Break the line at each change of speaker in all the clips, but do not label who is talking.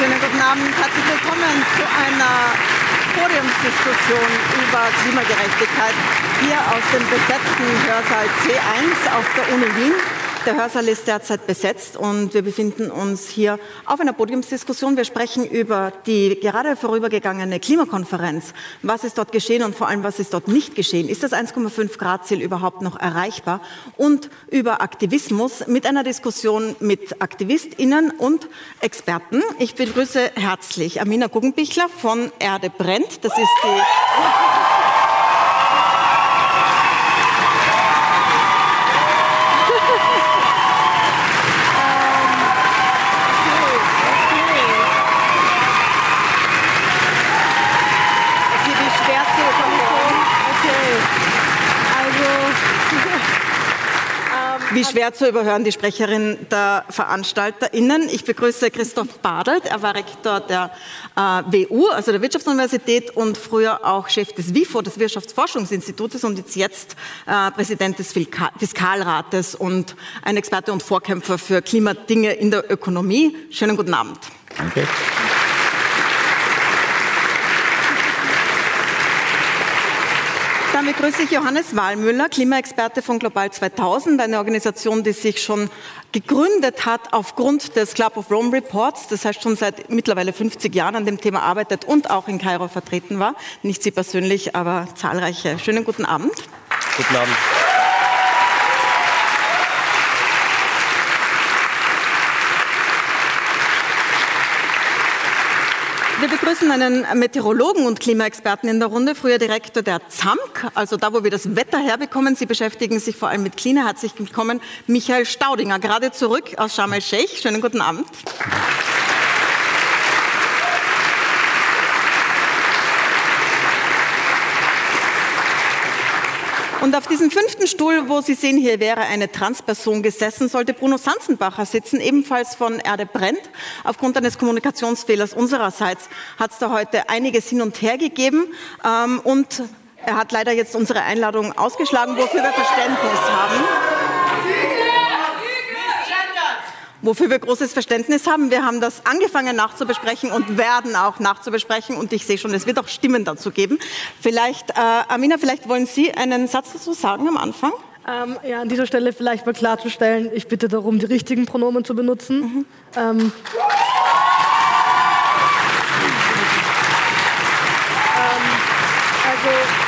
Schönen guten Abend, herzlich willkommen zu einer Podiumsdiskussion über Klimagerechtigkeit hier aus dem besetzten Hörsaal C1 auf der Uni Wien. Der Hörsaal ist derzeit besetzt und wir befinden uns hier auf einer Podiumsdiskussion. Wir sprechen über die gerade vorübergegangene Klimakonferenz. Was ist dort geschehen und vor allem, was ist dort nicht geschehen? Ist das 1,5 Grad Ziel überhaupt noch erreichbar? Und über Aktivismus mit einer Diskussion mit AktivistInnen und Experten. Ich begrüße herzlich Amina Guggenbichler von Erde brennt. Das ist die Wie schwer zu überhören, die Sprecherin der VeranstalterInnen. Ich begrüße Christoph Badelt. Er war Rektor der äh, WU, also der Wirtschaftsuniversität und früher auch Chef des WIFO, des Wirtschaftsforschungsinstitutes und ist jetzt äh, Präsident des Fiskalrates und ein Experte und Vorkämpfer für Klimadinge in der Ökonomie. Schönen guten Abend. Danke. Begrüße ich Johannes Wahlmüller, Klimaexperte von Global 2000, eine Organisation, die sich schon gegründet hat aufgrund des Club of Rome Reports, das heißt schon seit mittlerweile 50 Jahren an dem Thema arbeitet und auch in Kairo vertreten war. Nicht Sie persönlich, aber zahlreiche. Schönen guten Abend.
Guten Abend.
Wir begrüßen einen Meteorologen und Klimaexperten in der Runde, früher Direktor der ZAMK, also da, wo wir das Wetter herbekommen. Sie beschäftigen sich vor allem mit Klima. Herzlich willkommen, Michael Staudinger, gerade zurück aus Sharm el-Sheikh. Schönen guten Abend. Und auf diesem fünften Stuhl, wo Sie sehen, hier wäre eine Transperson gesessen, sollte Bruno Sanzenbacher sitzen, ebenfalls von Erde brennt. Aufgrund eines Kommunikationsfehlers unsererseits hat es da heute einiges hin und her gegeben. Ähm, und er hat leider jetzt unsere Einladung ausgeschlagen, wofür wir Verständnis haben wofür wir großes Verständnis haben. Wir haben das angefangen nachzubesprechen und werden auch nachzubesprechen. Und ich sehe schon, es wird auch Stimmen dazu geben. Vielleicht, äh, Amina, vielleicht wollen Sie einen Satz dazu sagen am Anfang?
Ähm, ja, an dieser Stelle vielleicht mal klarzustellen, ich bitte darum, die richtigen Pronomen zu benutzen. Mhm. Ähm, ähm,
also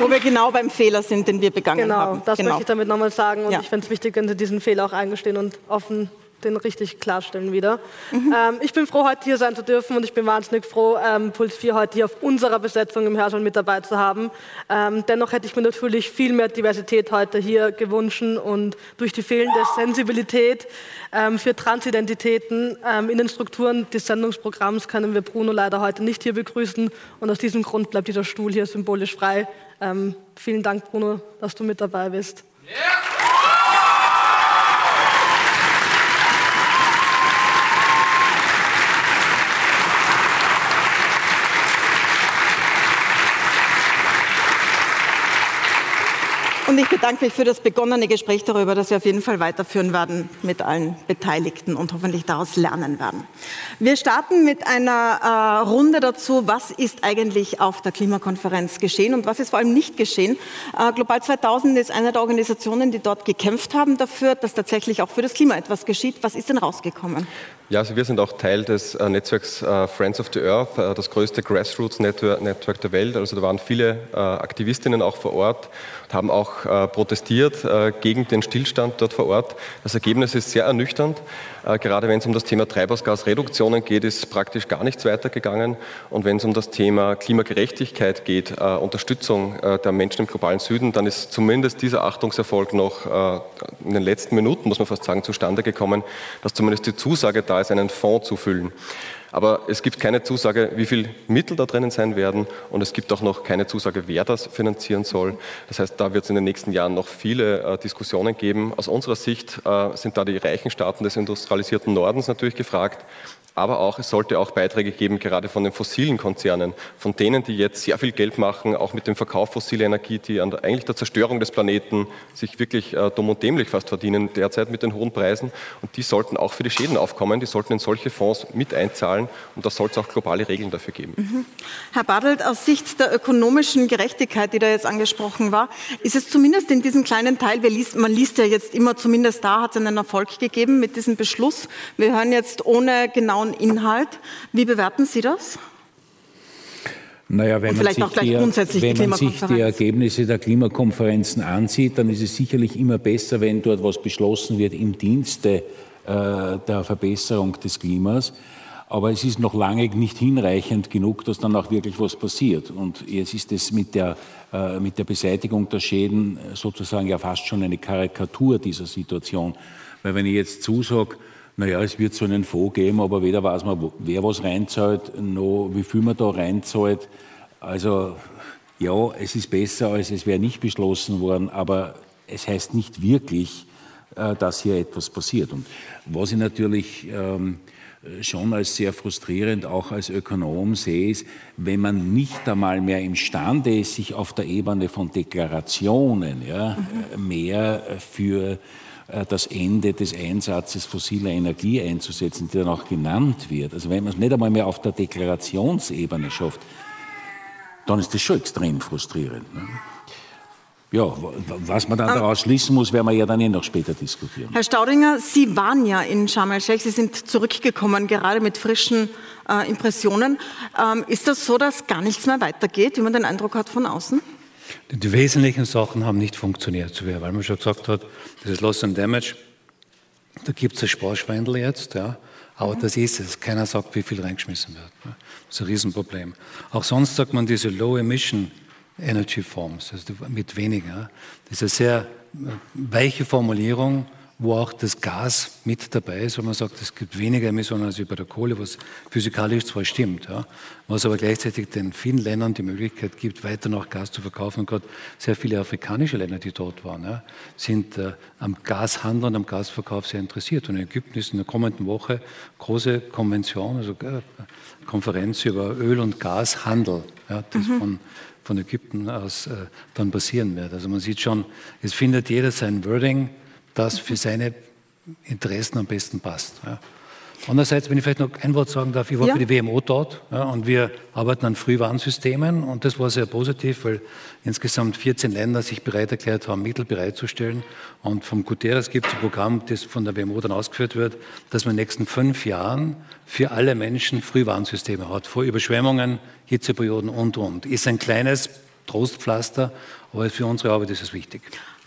wo wir genau beim Fehler sind, den wir begangen
genau,
haben.
Genau, das möchte ich damit nochmal sagen. Und ja. ich fände es wichtig, wenn Sie diesen Fehler auch eingestehen und offen den richtig klarstellen wieder. Mhm. Ähm, ich bin froh, heute hier sein zu dürfen und ich bin wahnsinnig froh, ähm, Puls 4 heute hier auf unserer Besetzung im Hörsaal mit dabei zu haben. Ähm, dennoch hätte ich mir natürlich viel mehr Diversität heute hier gewünscht und durch die fehlende Sensibilität ähm, für Transidentitäten ähm, in den Strukturen des Sendungsprogramms können wir Bruno leider heute nicht hier begrüßen und aus diesem Grund bleibt dieser Stuhl hier symbolisch frei. Ähm, vielen Dank, Bruno, dass du mit dabei bist. Yeah.
Und ich bedanke mich für das begonnene Gespräch darüber, dass wir auf jeden Fall weiterführen werden mit allen Beteiligten und hoffentlich daraus lernen werden. Wir starten mit einer äh, Runde dazu, was ist eigentlich auf der Klimakonferenz geschehen und was ist vor allem nicht geschehen. Äh, Global 2000 ist eine der Organisationen, die dort gekämpft haben dafür, dass tatsächlich auch für das Klima etwas geschieht. Was ist denn rausgekommen?
Ja, also wir sind auch Teil des äh, Netzwerks äh, Friends of the Earth, äh, das größte Grassroots-Netzwerk der Welt. Also da waren viele äh, Aktivistinnen auch vor Ort haben auch äh, protestiert äh, gegen den Stillstand dort vor Ort. Das Ergebnis ist sehr ernüchternd. gerade wenn es um das Thema Treibhausgasreduktionen geht, ist praktisch gar nichts weitergegangen. Und wenn es um das Thema Klimagerechtigkeit geht, Unterstützung der Menschen im globalen Süden, dann ist zumindest dieser Achtungserfolg noch in den letzten Minuten, muss man fast sagen, zustande gekommen, dass zumindest die Zusage da ist, einen Fonds zu füllen. Aber es gibt keine Zusage, wie viel Mittel da drinnen sein werden und es gibt auch noch keine Zusage, wer das finanzieren soll. Das heißt, da wird es in den nächsten Jahren noch viele äh, Diskussionen geben. Aus unserer Sicht äh, sind da die reichen Staaten des industrialisierten Nordens natürlich gefragt, aber auch, es sollte auch Beiträge geben, gerade von den fossilen Konzernen, von denen, die jetzt sehr viel Geld machen, auch mit dem Verkauf fossiler Energie, die an der, eigentlich der Zerstörung des Planeten sich wirklich äh, dumm und dämlich fast verdienen derzeit mit den hohen Preisen. Und die sollten auch für die Schäden aufkommen, die sollten in solche Fonds mit einzahlen und da soll es auch globale Regeln dafür geben. Mhm.
Herr Badelt, aus Sicht der ökonomischen Gerechtigkeit, die da jetzt angesprochen war, ist es zumindest in diesem kleinen Teil, liest, man liest ja jetzt immer, zumindest da hat es einen Erfolg gegeben mit diesem Beschluss. Wir hören jetzt ohne genauen Inhalt. Wie bewerten Sie das?
Naja, wenn, man sich, die, wenn man sich die Ergebnisse der Klimakonferenzen ansieht, dann ist es sicherlich immer besser, wenn dort was beschlossen wird im Dienste äh, der Verbesserung des Klimas. Aber es ist noch lange nicht hinreichend genug, dass dann auch wirklich was passiert. Und jetzt ist es mit der, äh, mit der Beseitigung der Schäden sozusagen ja fast schon eine Karikatur dieser Situation. Weil wenn ich jetzt zusage, naja, es wird so einen Fonds geben, aber weder weiß man, wer was reinzahlt, noch wie viel man da reinzahlt. Also ja, es ist besser, als es wäre nicht beschlossen worden, aber es heißt nicht wirklich, äh, dass hier etwas passiert. Und was ich natürlich ähm, schon als sehr frustrierend, auch als Ökonom sehe, ist, wenn man nicht einmal mehr imstande ist, sich auf der Ebene von Deklarationen ja, mhm. mehr für das Ende des Einsatzes fossiler Energie einzusetzen, die dann auch genannt wird. Also wenn man es nicht einmal mehr auf der Deklarationsebene schafft, dann ist das schon extrem frustrierend. Ne? Ja, was man dann daraus schließen muss, werden wir ja dann eh noch später diskutieren.
Herr Staudinger, Sie waren ja in Sharm el-Sheikh, Sie sind zurückgekommen, gerade mit frischen äh, Impressionen. Ähm, ist das so, dass gar nichts mehr weitergeht, wie man den Eindruck hat von außen?
Die wesentlichen Sachen haben nicht funktioniert, weil man schon gesagt hat, das ist Loss and Damage. Da gibt es ein Sparschweindel jetzt, ja. Aber das ist es. Keiner sagt, wie viel reingeschmissen wird. Das ist ein Riesenproblem. Auch sonst sagt man diese Low Emission Energy Forms, also mit weniger. Das ist eine sehr äh, weiche Formulierung, wo auch das Gas mit dabei ist, wo man sagt, es gibt weniger Emissionen als über der Kohle, was physikalisch zwar stimmt, ja, was aber gleichzeitig den vielen Ländern die Möglichkeit gibt, weiter noch Gas zu verkaufen. Und gerade sehr viele afrikanische Länder, die dort waren, ja, sind äh, am Gashandel und am Gasverkauf sehr interessiert. Und in Ägypten ist in der kommenden Woche große Konvention, also äh, Konferenz über Öl- und Gashandel, ja, das mhm. von von Ägypten aus äh, dann passieren wird. Also man sieht schon, es findet jeder sein Wording, das für seine Interessen am besten passt. Ja. Andererseits, wenn ich vielleicht noch ein Wort sagen darf, ich war ja. für die WMO dort ja, und wir arbeiten an Frühwarnsystemen und das war sehr positiv, weil insgesamt 14 Länder sich bereit erklärt haben, Mittel bereitzustellen. Und vom Guterres gibt es ein Programm, das von der WMO dann ausgeführt wird, dass man in den nächsten fünf Jahren für alle Menschen Frühwarnsysteme hat, vor Überschwemmungen, Hitzeperioden und, und. Ist ein kleines Trostpflaster, aber für unsere Arbeit ist es wichtig.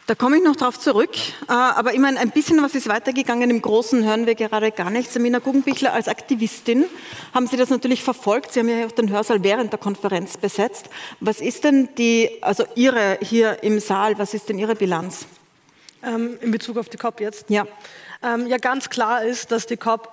Da komme ich noch darauf zurück. Äh, aber ich meine, ein bisschen was ist weitergegangen. Im Großen hören wir gerade gar nichts. Samina Guggenbichler, als Aktivistin haben Sie das natürlich verfolgt. Sie haben ja auch den Hörsaal während der Konferenz besetzt. Was ist denn die, also Ihre hier im Saal, was ist denn Ihre Bilanz?
Ähm, in Bezug auf die COP jetzt?
Ja.
Ähm, ja, ganz klar ist, dass die COP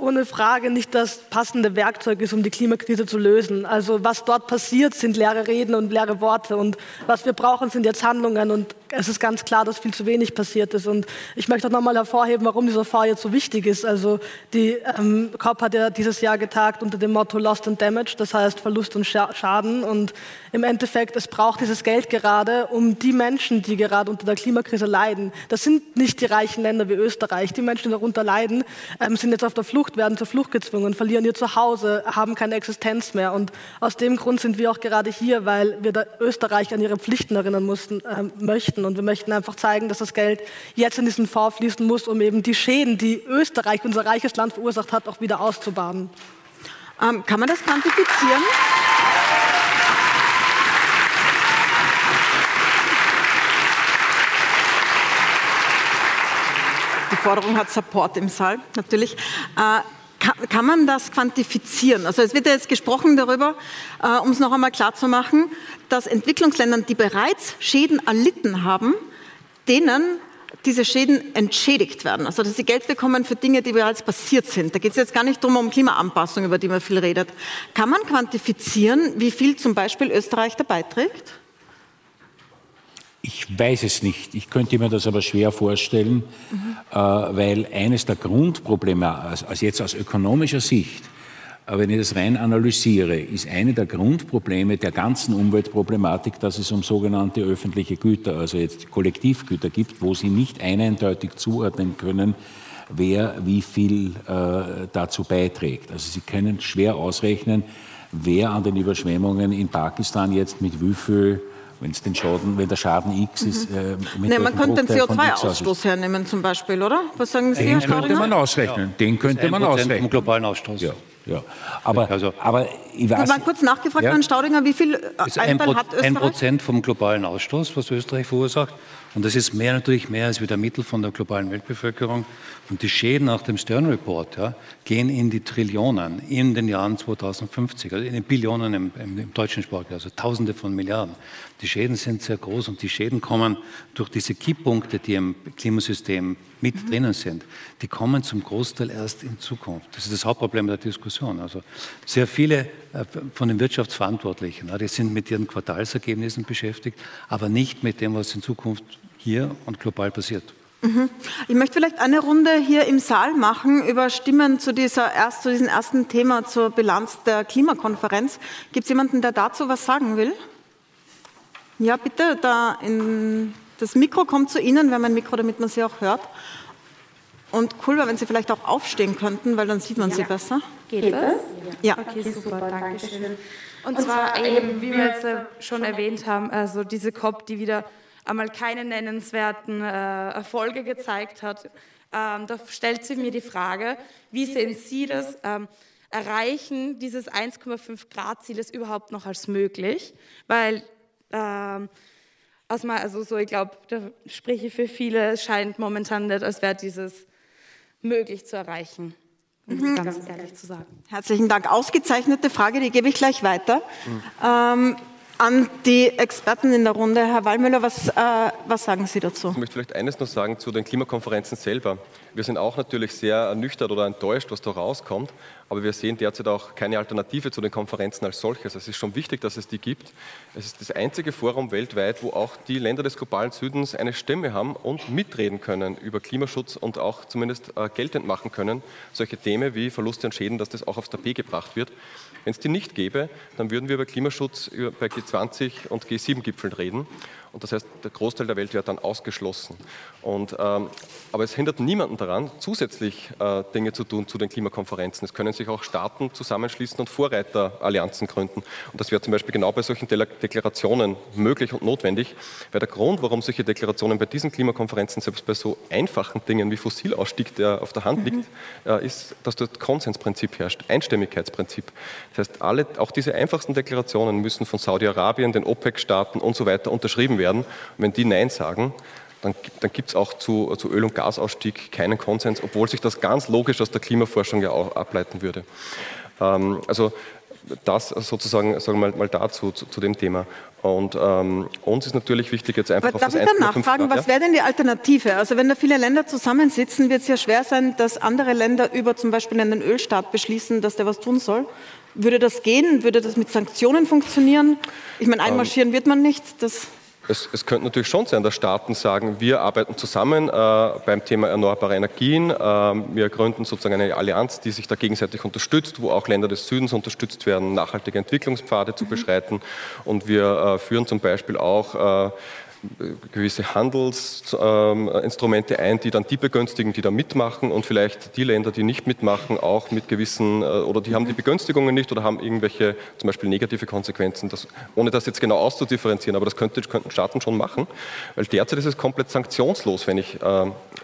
ohne Frage nicht das passende Werkzeug ist, um die Klimakrise zu lösen. Also was dort passiert, sind leere Reden und leere Worte. Und was wir brauchen, sind jetzt Handlungen. Und es ist ganz klar, dass viel zu wenig passiert ist. Und ich möchte auch nochmal hervorheben, warum dieser Fonds jetzt so wichtig ist. Also die ähm, COP hat ja dieses Jahr getagt unter dem Motto Lost and Damage, das heißt Verlust und Schaden. Und im Endeffekt, es braucht dieses Geld gerade, um die Menschen, die gerade unter der Klimakrise leiden. Das sind nicht die reichen Länder wie Österreich. Die Menschen, die darunter leiden, ähm, sind jetzt auf der Flucht, werden zur Flucht gezwungen, verlieren ihr Zuhause, haben keine Existenz mehr. Und aus dem Grund sind wir auch gerade hier, weil wir Österreich an ihre Pflichten erinnern mussten, äh, möchten möchten. Und wir möchten einfach zeigen, dass das Geld jetzt in diesen Fonds fließen muss, um eben die Schäden, die Österreich, unser reiches Land, verursacht hat, auch wieder auszubaden.
Ähm, kann man das quantifizieren? Die Forderung hat Support im Saal, natürlich. Äh, kann, kann, man das quantifizieren? Also es wird ja jetzt gesprochen darüber, äh, um es noch einmal klarzumachen, dass Entwicklungsländern, die bereits Schäden erlitten haben, denen diese Schäden entschädigt werden. Also dass sie Geld bekommen für Dinge, die bereits passiert sind. Da geht es jetzt gar nicht darum, um Klimaanpassung, über die man viel redet. Kann man quantifizieren, wie viel zum Beispiel Österreich da beiträgt?
Ich weiß es nicht. Ich könnte mir das aber schwer vorstellen, mhm. äh, weil eines der Grundprobleme, also jetzt aus ökonomischer Sicht, aber wenn ich das rein analysiere, ist eine der Grundprobleme der ganzen Umweltproblematik, dass es um sogenannte öffentliche Güter, also jetzt Kollektivgüter gibt, wo Sie nicht eindeutig zuordnen können, wer wie viel äh, dazu beiträgt. Also Sie können schwer ausrechnen, wer an den Überschwemmungen in Pakistan jetzt mit wie viel wenn es den Schaden, wenn der Schaden X ist. Mhm.
Äh, nee, man könnte den CO2-Ausstoß hernehmen zum Beispiel, oder?
Was sagen Sie, Den Herr könnte man ausrechnen. Ja. Den könnte man ausrechnen. Vom
globalen Ausstoß.
Ja. Ja. Aber, also, aber
ich weiß, mal kurz nachgefragt, ja. Herrn Staudinger, wie viel
Einfall hat Österreich? Ein Prozent vom globalen Ausstoß, was Österreich verursacht. Und das ist mehr natürlich mehr als wie der Mittel von der globalen Weltbevölkerung. Und die Schäden nach dem Stern Report ja, gehen in die Trillionen in den Jahren 2050, also in den Billionen im, im, im deutschen Sport, also Tausende von Milliarden. Die Schäden sind sehr groß und die Schäden kommen durch diese Kipppunkte, die im Klimasystem mit mhm. drinnen sind. Die kommen zum Großteil erst in Zukunft. Das ist das Hauptproblem der Diskussion. Also sehr viele äh, von den Wirtschaftsverantwortlichen, die sind mit ihren Quartalsergebnissen beschäftigt, aber nicht mit dem, was in Zukunft hier und global passiert.
Mhm. Ich möchte vielleicht eine Runde hier im Saal machen über Stimmen zu, dieser erst, zu diesem ersten Thema zur Bilanz der Klimakonferenz. Gibt es jemanden, der dazu was sagen will? Ja, bitte, da in, das Mikro kommt zu Ihnen. Wir haben ein Mikro, damit man Sie auch hört. Und cool wäre, wenn Sie vielleicht auch aufstehen könnten, weil dann sieht man ja. Sie besser.
Geht das?
Ja.
Okay, super, danke schön. Und, Und zwar eben, wie wir jetzt schon erwähnt haben, also diese COP, die wieder einmal keine nennenswerten äh, Erfolge gezeigt hat. Ähm, da stellt sich mir die Frage, wie sehen Sie das? Ähm, erreichen dieses 1,5 Grad Ziel ist überhaupt noch als möglich? Weil ähm, aus mal, also so, ich glaube, da spreche ich für viele, es scheint momentan nicht, als wäre dieses möglich zu erreichen. Um mhm. ganz ehrlich zu sagen.
Herzlichen Dank. Ausgezeichnete Frage, die gebe ich gleich weiter. Mhm. Ähm, an die Experten in der Runde. Herr Wallmüller, was, äh, was sagen Sie dazu?
Ich möchte vielleicht eines noch sagen zu den Klimakonferenzen selber. Wir sind auch natürlich sehr ernüchtert oder enttäuscht, was da rauskommt, aber wir sehen derzeit auch keine Alternative zu den Konferenzen als solches. Es ist schon wichtig, dass es die gibt. Es ist das einzige Forum weltweit, wo auch die Länder des globalen Südens eine Stimme haben und mitreden können über Klimaschutz und auch zumindest äh, geltend machen können, solche Themen wie Verluste und Schäden, dass das auch aufs Tapet gebracht wird. Wenn es die nicht gäbe, dann würden wir über Klimaschutz bei G20 und G7-Gipfeln reden. Und das heißt, der Großteil der Welt wird dann ausgeschlossen. Und, ähm, aber es hindert niemanden daran, zusätzlich äh, Dinge zu tun zu den Klimakonferenzen. Es können sich auch Staaten zusammenschließen und Vorreiterallianzen gründen. Und das wäre zum Beispiel genau bei solchen Deklarationen möglich und notwendig, weil der Grund, warum solche Deklarationen bei diesen Klimakonferenzen, selbst bei so einfachen Dingen wie Fossilausstieg, der auf der Hand mhm. liegt, äh, ist, dass dort Konsensprinzip herrscht, Einstimmigkeitsprinzip. Das heißt, alle, auch diese einfachsten Deklarationen müssen von Saudi-Arabien, den OPEC-Staaten und so weiter unterschrieben werden werden. Und wenn die Nein sagen, dann, dann gibt es auch zu, zu Öl- und Gasausstieg keinen Konsens, obwohl sich das ganz logisch aus der Klimaforschung ja auch ableiten würde. Ähm, also das sozusagen sagen wir mal, mal dazu, zu, zu, dem Thema. Und ähm, uns ist natürlich wichtig, jetzt einfach
Aber auf darf das ich dann nachfragen, was wäre denn die Alternative? Also wenn da viele Länder zusammensitzen, wird es ja schwer sein, dass andere Länder über zum Beispiel einen Ölstaat beschließen, dass der was tun soll. Würde das gehen? Würde das mit Sanktionen funktionieren? Ich meine, ähm, einmarschieren ähm, wird man nicht. Das
es, es, könnte natürlich schon sein, dass Staaten sagen, wir arbeiten zusammen äh, beim Thema erneuerbare Energien. Äh, wir gründen sozusagen eine Allianz, die sich da gegenseitig unterstützt, wo auch Länder des Südens unterstützt werden, nachhaltige Entwicklungspfade zu mhm. beschreiten. Und wir äh, führen zum Beispiel auch äh, gewisse Handelsinstrumente ein, die dann die begünstigen, die da mitmachen und vielleicht die Länder, die nicht mitmachen, auch mit gewissen, äh, oder die haben die Begünstigungen nicht oder haben irgendwelche zum Beispiel negative Konsequenzen, das, ohne das jetzt genau auszudifferenzieren, aber das könnte, könnten Staaten schon machen, weil derzeit ist es komplett sanktionslos, wenn ich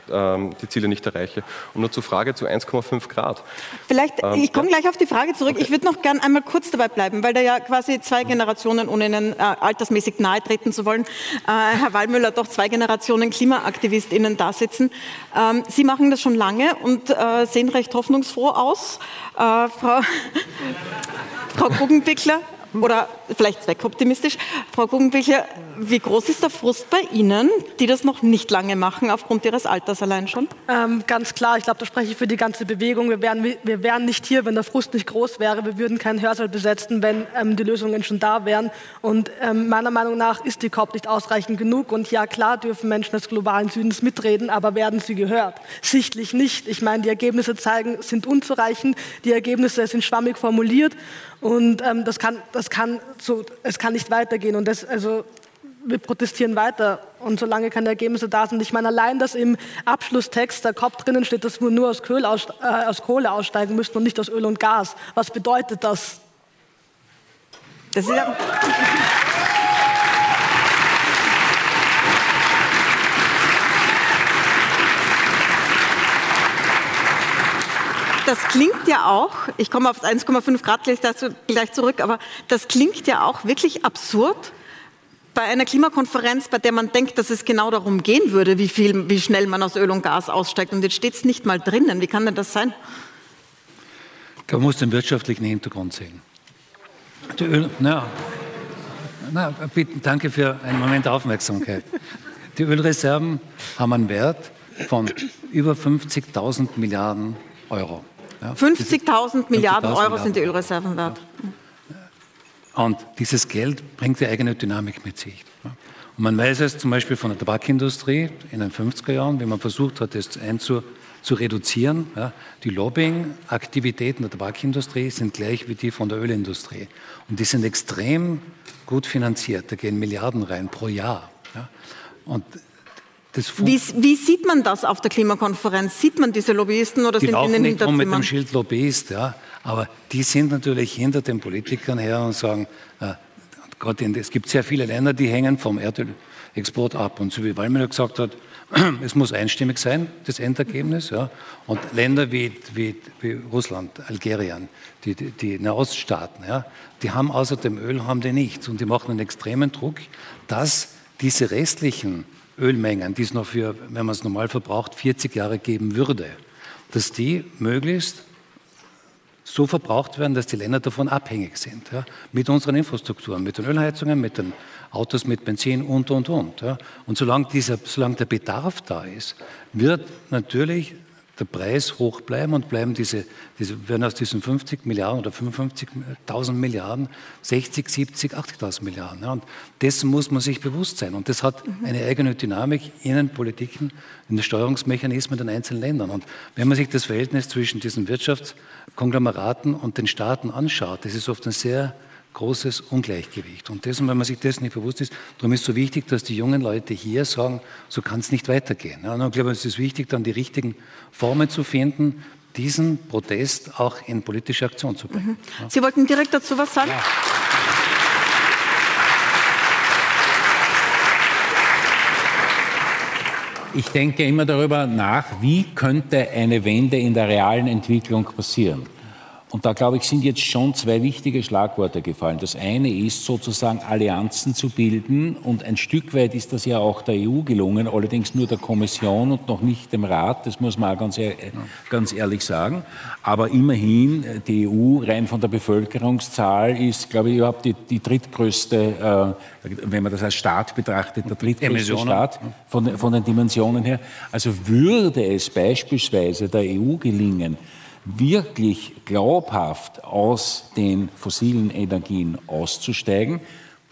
äh, äh, die Ziele nicht erreiche. Und nur zur Frage zu 1,5 Grad.
Vielleicht, ähm, ich komme ja. gleich auf die Frage zurück, okay. ich würde noch gern einmal kurz dabei bleiben, weil da ja quasi zwei Generationen, ohne ihnen äh, altersmäßig nahe treten zu wollen, äh, Herr Wallmüller, doch zwei Generationen KlimaaktivistInnen da sitzen. Ähm, Sie machen das schon lange und äh, sehen recht hoffnungsfroh aus. Äh, Frau, Frau Guggenbickler, oder vielleicht zweckoptimistisch. Frau Guggenbichler, wie groß ist der Frust bei Ihnen, die das noch nicht lange machen, aufgrund Ihres Alters allein schon?
Ähm, ganz klar, ich glaube, da spreche ich für die ganze Bewegung. Wir wären, wir wären nicht hier, wenn der Frust nicht groß wäre. Wir würden keinen Hörsaal besetzen, wenn ähm, die Lösungen schon da wären. Und ähm, meiner Meinung nach ist die COP nicht ausreichend genug. Und ja, klar dürfen Menschen des globalen Südens mitreden, aber werden sie gehört? Sichtlich nicht. Ich meine, die Ergebnisse zeigen, sind unzureichend. Die Ergebnisse sind schwammig formuliert. Und ähm, das kann, das kann so, es kann nicht weitergehen. Und das, also, wir protestieren weiter. Und solange keine Ergebnisse da sind, ich meine, allein, dass im Abschlusstext der COP drinnen steht, dass wir nur aus, aus, äh, aus Kohle aussteigen müssten und nicht aus Öl und Gas. Was bedeutet das? Das ist ja
das klingt ja auch, ich komme auf 1,5 Grad gleich, dazu, gleich zurück, aber das klingt ja auch wirklich absurd bei einer Klimakonferenz, bei der man denkt, dass es genau darum gehen würde, wie, viel, wie schnell man aus Öl und Gas aussteigt. Und jetzt steht es nicht mal drinnen. Wie kann denn das sein?
Man muss den wirtschaftlichen Hintergrund sehen. Die Öl, na, na, bitte, danke für einen Moment Aufmerksamkeit. Die Ölreserven haben einen Wert von über 50.000 Milliarden Euro.
Ja, 50.000 Milliarden Euro sind die Ölreserven wert.
Und dieses Geld bringt die eigene Dynamik mit sich. Und man weiß es zum Beispiel von der Tabakindustrie in den 50er Jahren, wie man versucht hat, das einzu, zu reduzieren. Ja, die Lobbying-Aktivitäten der Tabakindustrie sind gleich wie die von der Ölindustrie. Und die sind extrem gut finanziert. Da gehen Milliarden rein pro Jahr. Ja.
Und wie, wie, sieht man das auf der Klimakonferenz? Sieht man diese Lobbyisten oder
die
sind
die
in den
nicht mit dem Schild Lobbyist, ja, aber die sind natürlich hinter den Politikern her und sagen, äh, Gott, es gibt sehr viele Länder, die hängen vom Erdölexport ab. Und so wie Wallmüller gesagt hat, es muss einstimmig sein, das Endergebnis. Ja. Und Länder wie, wie, wie Russland, Algerien, die, die, die Nahoststaaten, ja, die haben außer dem Öl haben die nichts. Und die machen einen extremen Druck, dass diese restlichen Ölmengen, die es noch für, wenn man es normal verbraucht, 40 Jahre geben würde, dass die möglichst so verbraucht werden, dass die Länder davon abhängig sind. Ja, mit unseren Infrastrukturen, mit den Ölheizungen, mit den Autos mit Benzin und, und, und. Ja. Und solange, dieser, solange der Bedarf da ist, wird natürlich der Preis hoch bleiben und bleiben diese, diese werden aus diesen 50 Milliarden oder 55.000 Milliarden 60, 70, 80.000 Milliarden. Ja, und dessen muss man sich bewusst sein. Und das hat mhm. eine eigene Dynamik in den Politiken, in den Steuerungsmechanismen der einzelnen Ländern. Und wenn man sich das Verhältnis zwischen diesen Wirtschaftskonglomeraten und den Staaten anschaut, das ist oft ein sehr großes Ungleichgewicht. Und dessen, wenn man sich dessen nicht bewusst ist, darum ist es so wichtig, dass die jungen Leute hier sagen, so kann es nicht weitergehen. Ja, und ich glaube, es ist wichtig, dann die richtigen Formen zu finden, diesen Protest auch in politische Aktion zu bringen.
Mhm. Sie wollten direkt dazu was sagen? Ja.
Ich denke immer darüber nach, wie könnte eine Wende in der realen Entwicklung passieren. Und da, glaube ich, sind jetzt schon zwei wichtige Schlagworte gefallen. Das eine ist sozusagen Allianzen zu bilden und ein Stück weit ist das ja auch der EU gelungen, allerdings nur der Kommission und noch nicht dem Rat, das muss man auch ganz, ganz ehrlich sagen. Aber immerhin, die EU rein von der Bevölkerungszahl ist, glaube ich, überhaupt die, die drittgrößte, äh, wenn man das als Staat betrachtet, der drittgrößte Staat von, von den Dimensionen her. Also würde es beispielsweise der EU gelingen, wirklich glaubhaft aus den fossilen Energien auszusteigen,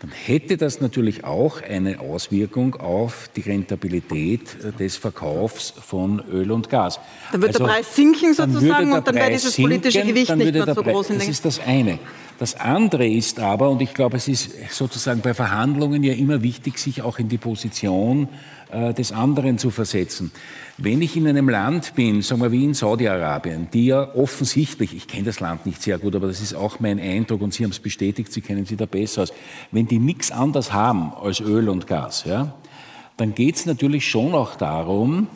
dann hätte das natürlich auch eine Auswirkung auf die Rentabilität des Verkaufs von Öl und Gas.
Dann wird also, der Preis sinken sozusagen dann und dann wäre dieses politische Gewicht nicht mehr so
Preis,
groß.
In das ist das eine. Das andere ist aber, und ich glaube, es ist sozusagen bei Verhandlungen ja immer wichtig, sich auch in die Position äh, des anderen zu versetzen. Wenn ich in einem Land bin, sagen wir wie in Saudi-Arabien, die ja offensichtlich, ich kenne das Land nicht sehr gut, aber das ist auch mein Eindruck und Sie haben es bestätigt, Sie kennen sich da besser aus, wenn die nichts anderes haben als Öl und Gas, ja, dann geht es natürlich schon auch darum,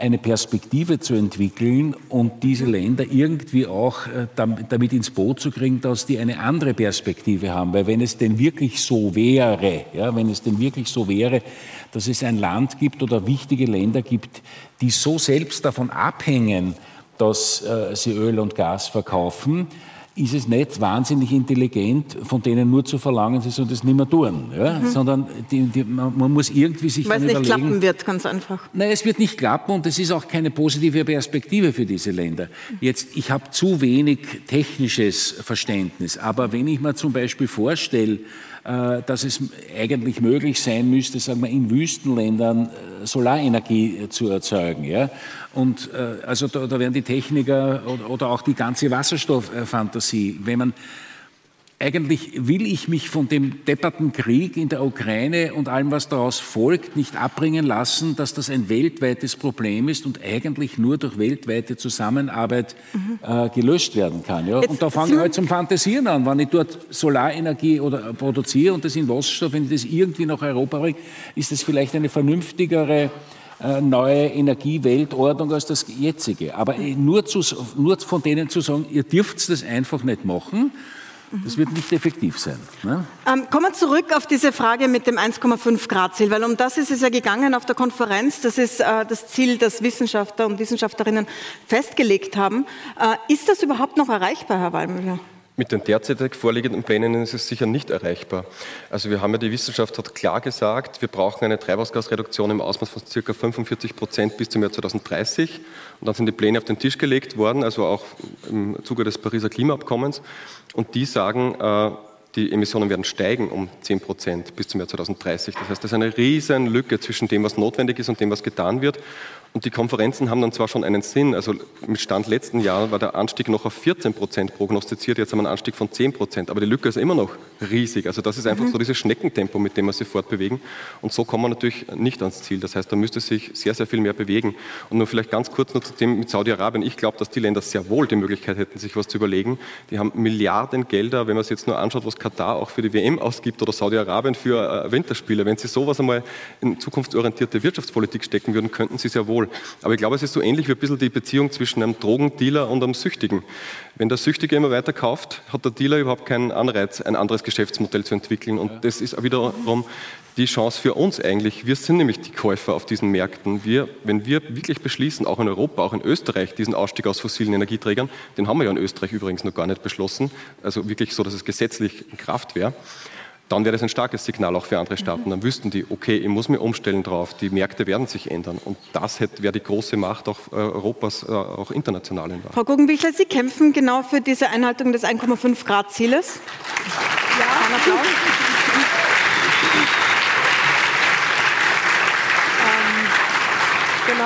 eine Perspektive zu entwickeln und diese Länder irgendwie auch äh, damit ins Boot zu kriegen, dass die eine andere Perspektive haben. Weil wenn es denn wirklich so wäre, ja, wenn es denn wirklich so wäre, dass es ein Land gibt oder wichtige Länder gibt, die so selbst davon abhängen, dass äh, sie Öl und Gas verkaufen, ist es nicht wahnsinnig intelligent, von denen nur zu verlangen, sie sollen das nicht mehr tun, ja? Mhm. sondern die, die, man, man, muss irgendwie sich
Weil es nicht klappen wird, ganz einfach.
Nein, es wird nicht klappen und es ist auch keine positive Perspektive für diese Länder. Jetzt, ich habe zu wenig technisches Verständnis, aber wenn ich mir zum Beispiel vorstelle, äh, dass es eigentlich möglich sein müsste, sagen wir, in Wüstenländern äh, Solarenergie zu erzeugen. Ja? Und äh, also da, da werden die Techniker oder, oder auch die ganze Wasserstofffantasie, wenn man eigentlich will ich mich von dem depperten Krieg in der Ukraine und allem, was daraus folgt, nicht abbringen lassen, dass das ein weltweites Problem ist und eigentlich nur durch weltweite Zusammenarbeit mhm. äh, gelöst werden kann. Ja? und da fange ich halt zum Fantasieren an. Wenn ich dort Solarenergie oder produziere und das in Wasserstoff, wenn ich das irgendwie nach Europa bringe, ist das vielleicht eine vernünftigere äh, neue Energieweltordnung als das jetzige. Aber nur, zu, nur von denen zu sagen, ihr dürft das einfach nicht machen, das wird nicht effektiv sein.
Ne? Ähm, kommen wir zurück auf diese Frage mit dem 1,5 Grad Ziel, weil um das ist es ja gegangen auf der Konferenz. Das ist äh, das Ziel, das Wissenschaftler und Wissenschaftlerinnen festgelegt haben. Äh, ist das überhaupt noch erreichbar, Herr Wallmüller?
Mit den derzeitig vorliegenden Plänen ist es sicher nicht erreichbar. Also wir haben ja, die Wissenschaft hat klar gesagt, wir brauchen eine Treibhausgasreduktion im Ausmaß von ca. 45 Prozent bis zum Jahr 2030. Und dann sind die Pläne auf den Tisch gelegt worden, also auch im Zuge des Pariser Klimaabkommens. Und die sagen, äh, die Emissionen werden steigen um 10 Prozent bis zum Jahr 2030. Das heißt, das ist eine riesen Lücke zwischen dem, was notwendig ist und dem, was getan wird. Und die Konferenzen haben dann zwar schon einen Sinn, also mit Stand letzten Jahr war der Anstieg noch auf 14 Prozent prognostiziert, jetzt haben wir einen Anstieg von 10 Prozent, aber die Lücke ist immer noch riesig. Also das ist einfach mhm. so dieses Schneckentempo, mit dem wir sich fortbewegen. Und so kommen wir natürlich nicht ans Ziel. Das heißt, da müsste sich sehr, sehr viel mehr bewegen. Und nur vielleicht ganz kurz noch zu dem mit Saudi-Arabien. Ich glaube, dass die Länder sehr wohl die Möglichkeit hätten, sich was zu überlegen. Die haben Milliarden Gelder, wenn man sich jetzt nur anschaut, was Katar auch für die WM ausgibt oder Saudi-Arabien für äh, Winterspiele. Wenn sie sowas einmal in zukunftsorientierte Wirtschaftspolitik stecken würden, könnten sie sehr wohl wohl. Aber ich glaube, es ist so ähnlich wie ein bisschen die Beziehung zwischen einem Drogendealer und einem Süchtigen. Wenn der Süchtige immer weiter kauft, hat der Dealer überhaupt keinen Anreiz, ein anderes Geschäftsmodell zu entwickeln. Und das ist wiederum die Chance für uns eigentlich. Wir sind nämlich die Käufer auf diesen Märkten. Wir, wenn wir wirklich beschließen, auch in Europa, auch in Österreich, diesen Ausstieg aus fossilen Energieträgern, den haben wir ja in Österreich übrigens noch gar nicht beschlossen, also wirklich so, dass es gesetzlich in Kraft wäre, dann wäre das ein starkes Signal auch für andere Staaten. Dann wüssten die, okay, ich muss mir umstellen drauf, die Märkte werden sich ändern. Und das wäre die große Macht auch äh, Europas, äh, auch international in.
Frau Guggenbichler, Sie kämpfen genau für diese Einhaltung des 1,5 Grad Zieles. Ja. Applaus.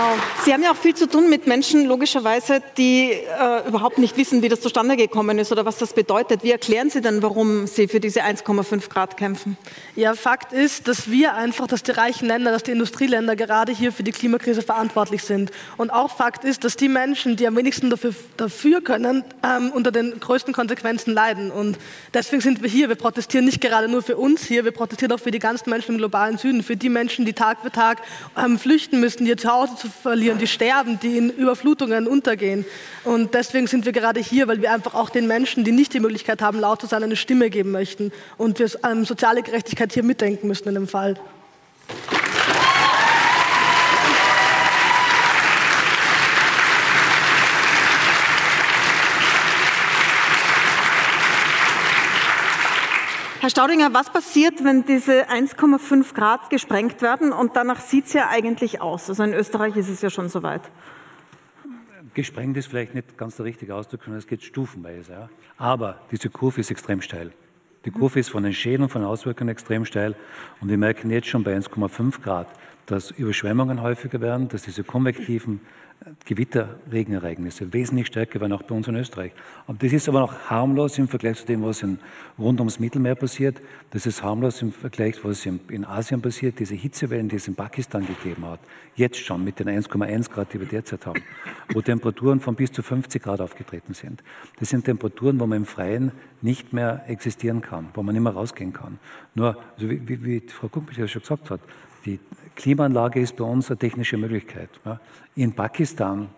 Genau. Sie haben ja auch viel zu tun mit Menschen, logischerweise, die äh, überhaupt nicht wissen, wie das zustande gekommen ist oder was das bedeutet. Wie erklären Sie denn, warum Sie für diese 1,5 Grad kämpfen?
Ja, Fakt ist, dass wir einfach, dass die reichen Länder, dass die Industrieländer gerade hier für die Klimakrise verantwortlich sind. Und auch Fakt ist, dass die Menschen, die am wenigsten dafür, dafür können, ähm, unter den größten Konsequenzen leiden. Und deswegen sind wir hier. Wir protestieren nicht gerade nur für uns hier, wir protestieren auch für die ganzen Menschen im globalen Süden, für die Menschen, die Tag für Tag ähm, flüchten müssen, ihr Zuhause zu verlieren, die sterben, die in Überflutungen untergehen. Und deswegen sind wir gerade hier, weil wir einfach auch den Menschen, die nicht die Möglichkeit haben, laut zu sein, eine Stimme geben möchten. Und wir ähm, soziale Gerechtigkeit hier mitdenken müssen in dem Fall.
Herr Staudinger, was passiert, wenn diese 1,5 Grad gesprengt werden? Und danach sieht es ja eigentlich aus. Also in Österreich ist es ja schon soweit.
Gesprengt ist vielleicht nicht ganz der richtige Ausdruck, sondern es geht stufenweise. Ja. Aber diese Kurve ist extrem steil. Die Kurve ist von den Schäden und von den Auswirkungen extrem steil. Und wir merken jetzt schon bei 1,5 Grad, dass Überschwemmungen häufiger werden, dass diese konvektiven Gewitterregenereignisse wesentlich stärker werden, auch bei uns in Österreich. Und das ist aber noch harmlos im Vergleich zu dem, was in, rund ums Mittelmeer passiert. Das ist harmlos im Vergleich, was in, in Asien passiert, diese Hitzewellen, die es in Pakistan gegeben hat. Jetzt schon mit den 1,1 Grad, die wir derzeit haben, wo Temperaturen von bis zu 50 Grad aufgetreten sind. Das sind Temperaturen, wo man im Freien nicht mehr existieren kann, wo man nicht mehr rausgehen kann. Nur, also wie, wie, wie Frau Kumpel ja schon gesagt hat, die Klimaanlage ist bei uns eine technische Möglichkeit. In Pakistan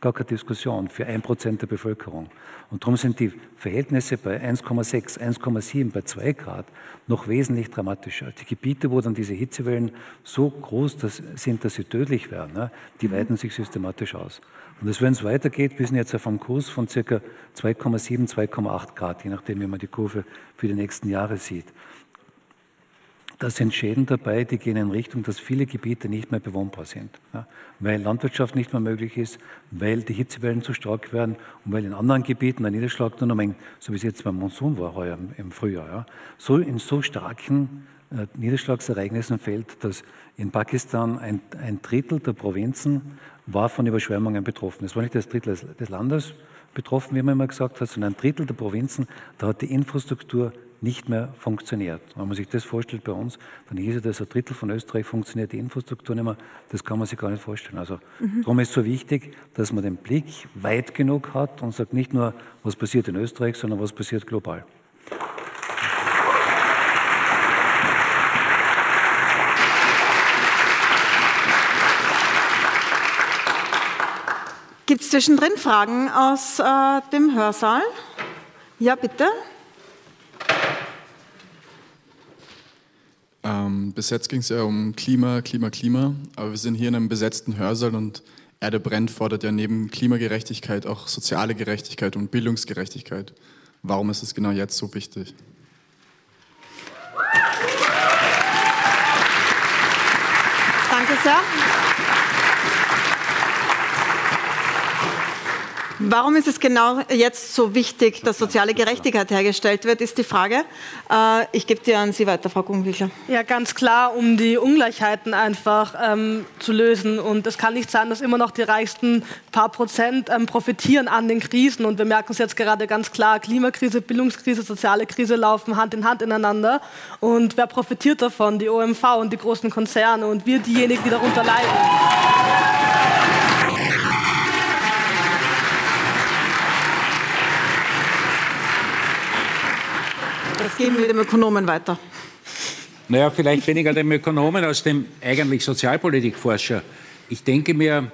gar keine Diskussion für ein Prozent der Bevölkerung. Und darum sind die Verhältnisse bei 1,6, 1,7, bei 2 Grad noch wesentlich dramatischer. Die Gebiete, wo dann diese Hitzewellen so groß sind, dass sie tödlich werden, die weiten sich systematisch aus. Und das, wenn es weitergeht, wir sind jetzt auf einem Kurs von ca. 2,7, 2,8 Grad, je nachdem, wie man die Kurve für die nächsten Jahre sieht. Da sind Schäden dabei, die gehen in Richtung, dass viele Gebiete nicht mehr bewohnbar sind, ja, weil Landwirtschaft nicht mehr möglich ist, weil die Hitzewellen zu stark werden und weil in anderen Gebieten der Niederschlag nur noch, ein, so wie es jetzt beim Monsun war heuer im Frühjahr, ja, so in so starken äh, Niederschlagsereignissen fällt, dass in Pakistan ein, ein, Drittel der Provinzen war von Überschwemmungen betroffen. Es war nicht das Drittel des, des Landes betroffen, wie man immer gesagt hat, sondern ein Drittel der Provinzen, da hat die Infrastruktur nicht mehr funktioniert. Wenn man sich das vorstellt bei uns, dann hieß es, dass ein Drittel von Österreich funktioniert die Infrastruktur nicht mehr. Das kann man sich gar nicht vorstellen. Also mhm. darum ist es so wichtig, dass man den Blick weit genug hat und sagt nicht nur, was passiert in Österreich, sondern was passiert global.
Gibt es zwischendrin Fragen aus äh, dem Hörsaal? Ja, bitte.
Ähm, bis jetzt ging es ja um Klima, Klima, Klima, aber wir sind hier in einem besetzten Hörsaal und Erde brennt fordert ja neben Klimagerechtigkeit auch soziale Gerechtigkeit und Bildungsgerechtigkeit. Warum ist es genau jetzt so wichtig?
Danke sehr. Warum ist es genau jetzt so wichtig, dass soziale Gerechtigkeit hergestellt wird, ist die Frage. Äh, ich gebe dir an Sie weiter, Frau Gungwichler.
Ja, ganz klar, um die Ungleichheiten einfach ähm, zu lösen. Und es kann nicht sein, dass immer noch die reichsten paar Prozent ähm, profitieren an den Krisen. Und wir merken es jetzt gerade ganz klar, Klimakrise, Bildungskrise, soziale Krise laufen Hand in Hand ineinander. Und wer profitiert davon? Die OMV und die großen Konzerne und wir diejenigen, die darunter leiden.
Das geben wir dem Ökonomen weiter.
Naja, vielleicht weniger dem Ökonomen als dem eigentlich Sozialpolitikforscher. Ich denke mir,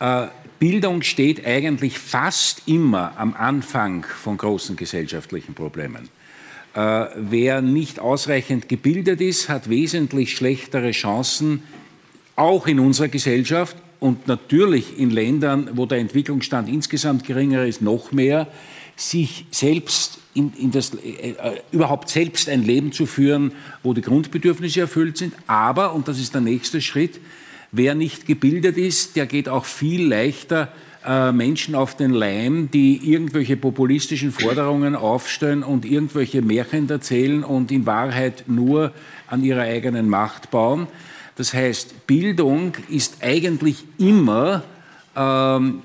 äh, Bildung steht eigentlich fast immer am Anfang von großen gesellschaftlichen Problemen. Äh, wer nicht ausreichend gebildet ist, hat wesentlich schlechtere Chancen, auch in unserer Gesellschaft und natürlich in Ländern, wo der Entwicklungsstand insgesamt geringer ist, noch mehr, sich selbst in, in das, äh, äh, überhaupt selbst ein Leben zu führen, wo die Grundbedürfnisse erfüllt sind. Aber, und das ist der nächste Schritt, wer nicht gebildet ist, der geht auch viel leichter äh, Menschen auf den Leim, die irgendwelche populistischen Forderungen aufstellen und irgendwelche Märchen erzählen und in Wahrheit nur an ihrer eigenen Macht bauen. Das heißt, Bildung ist eigentlich immer ähm,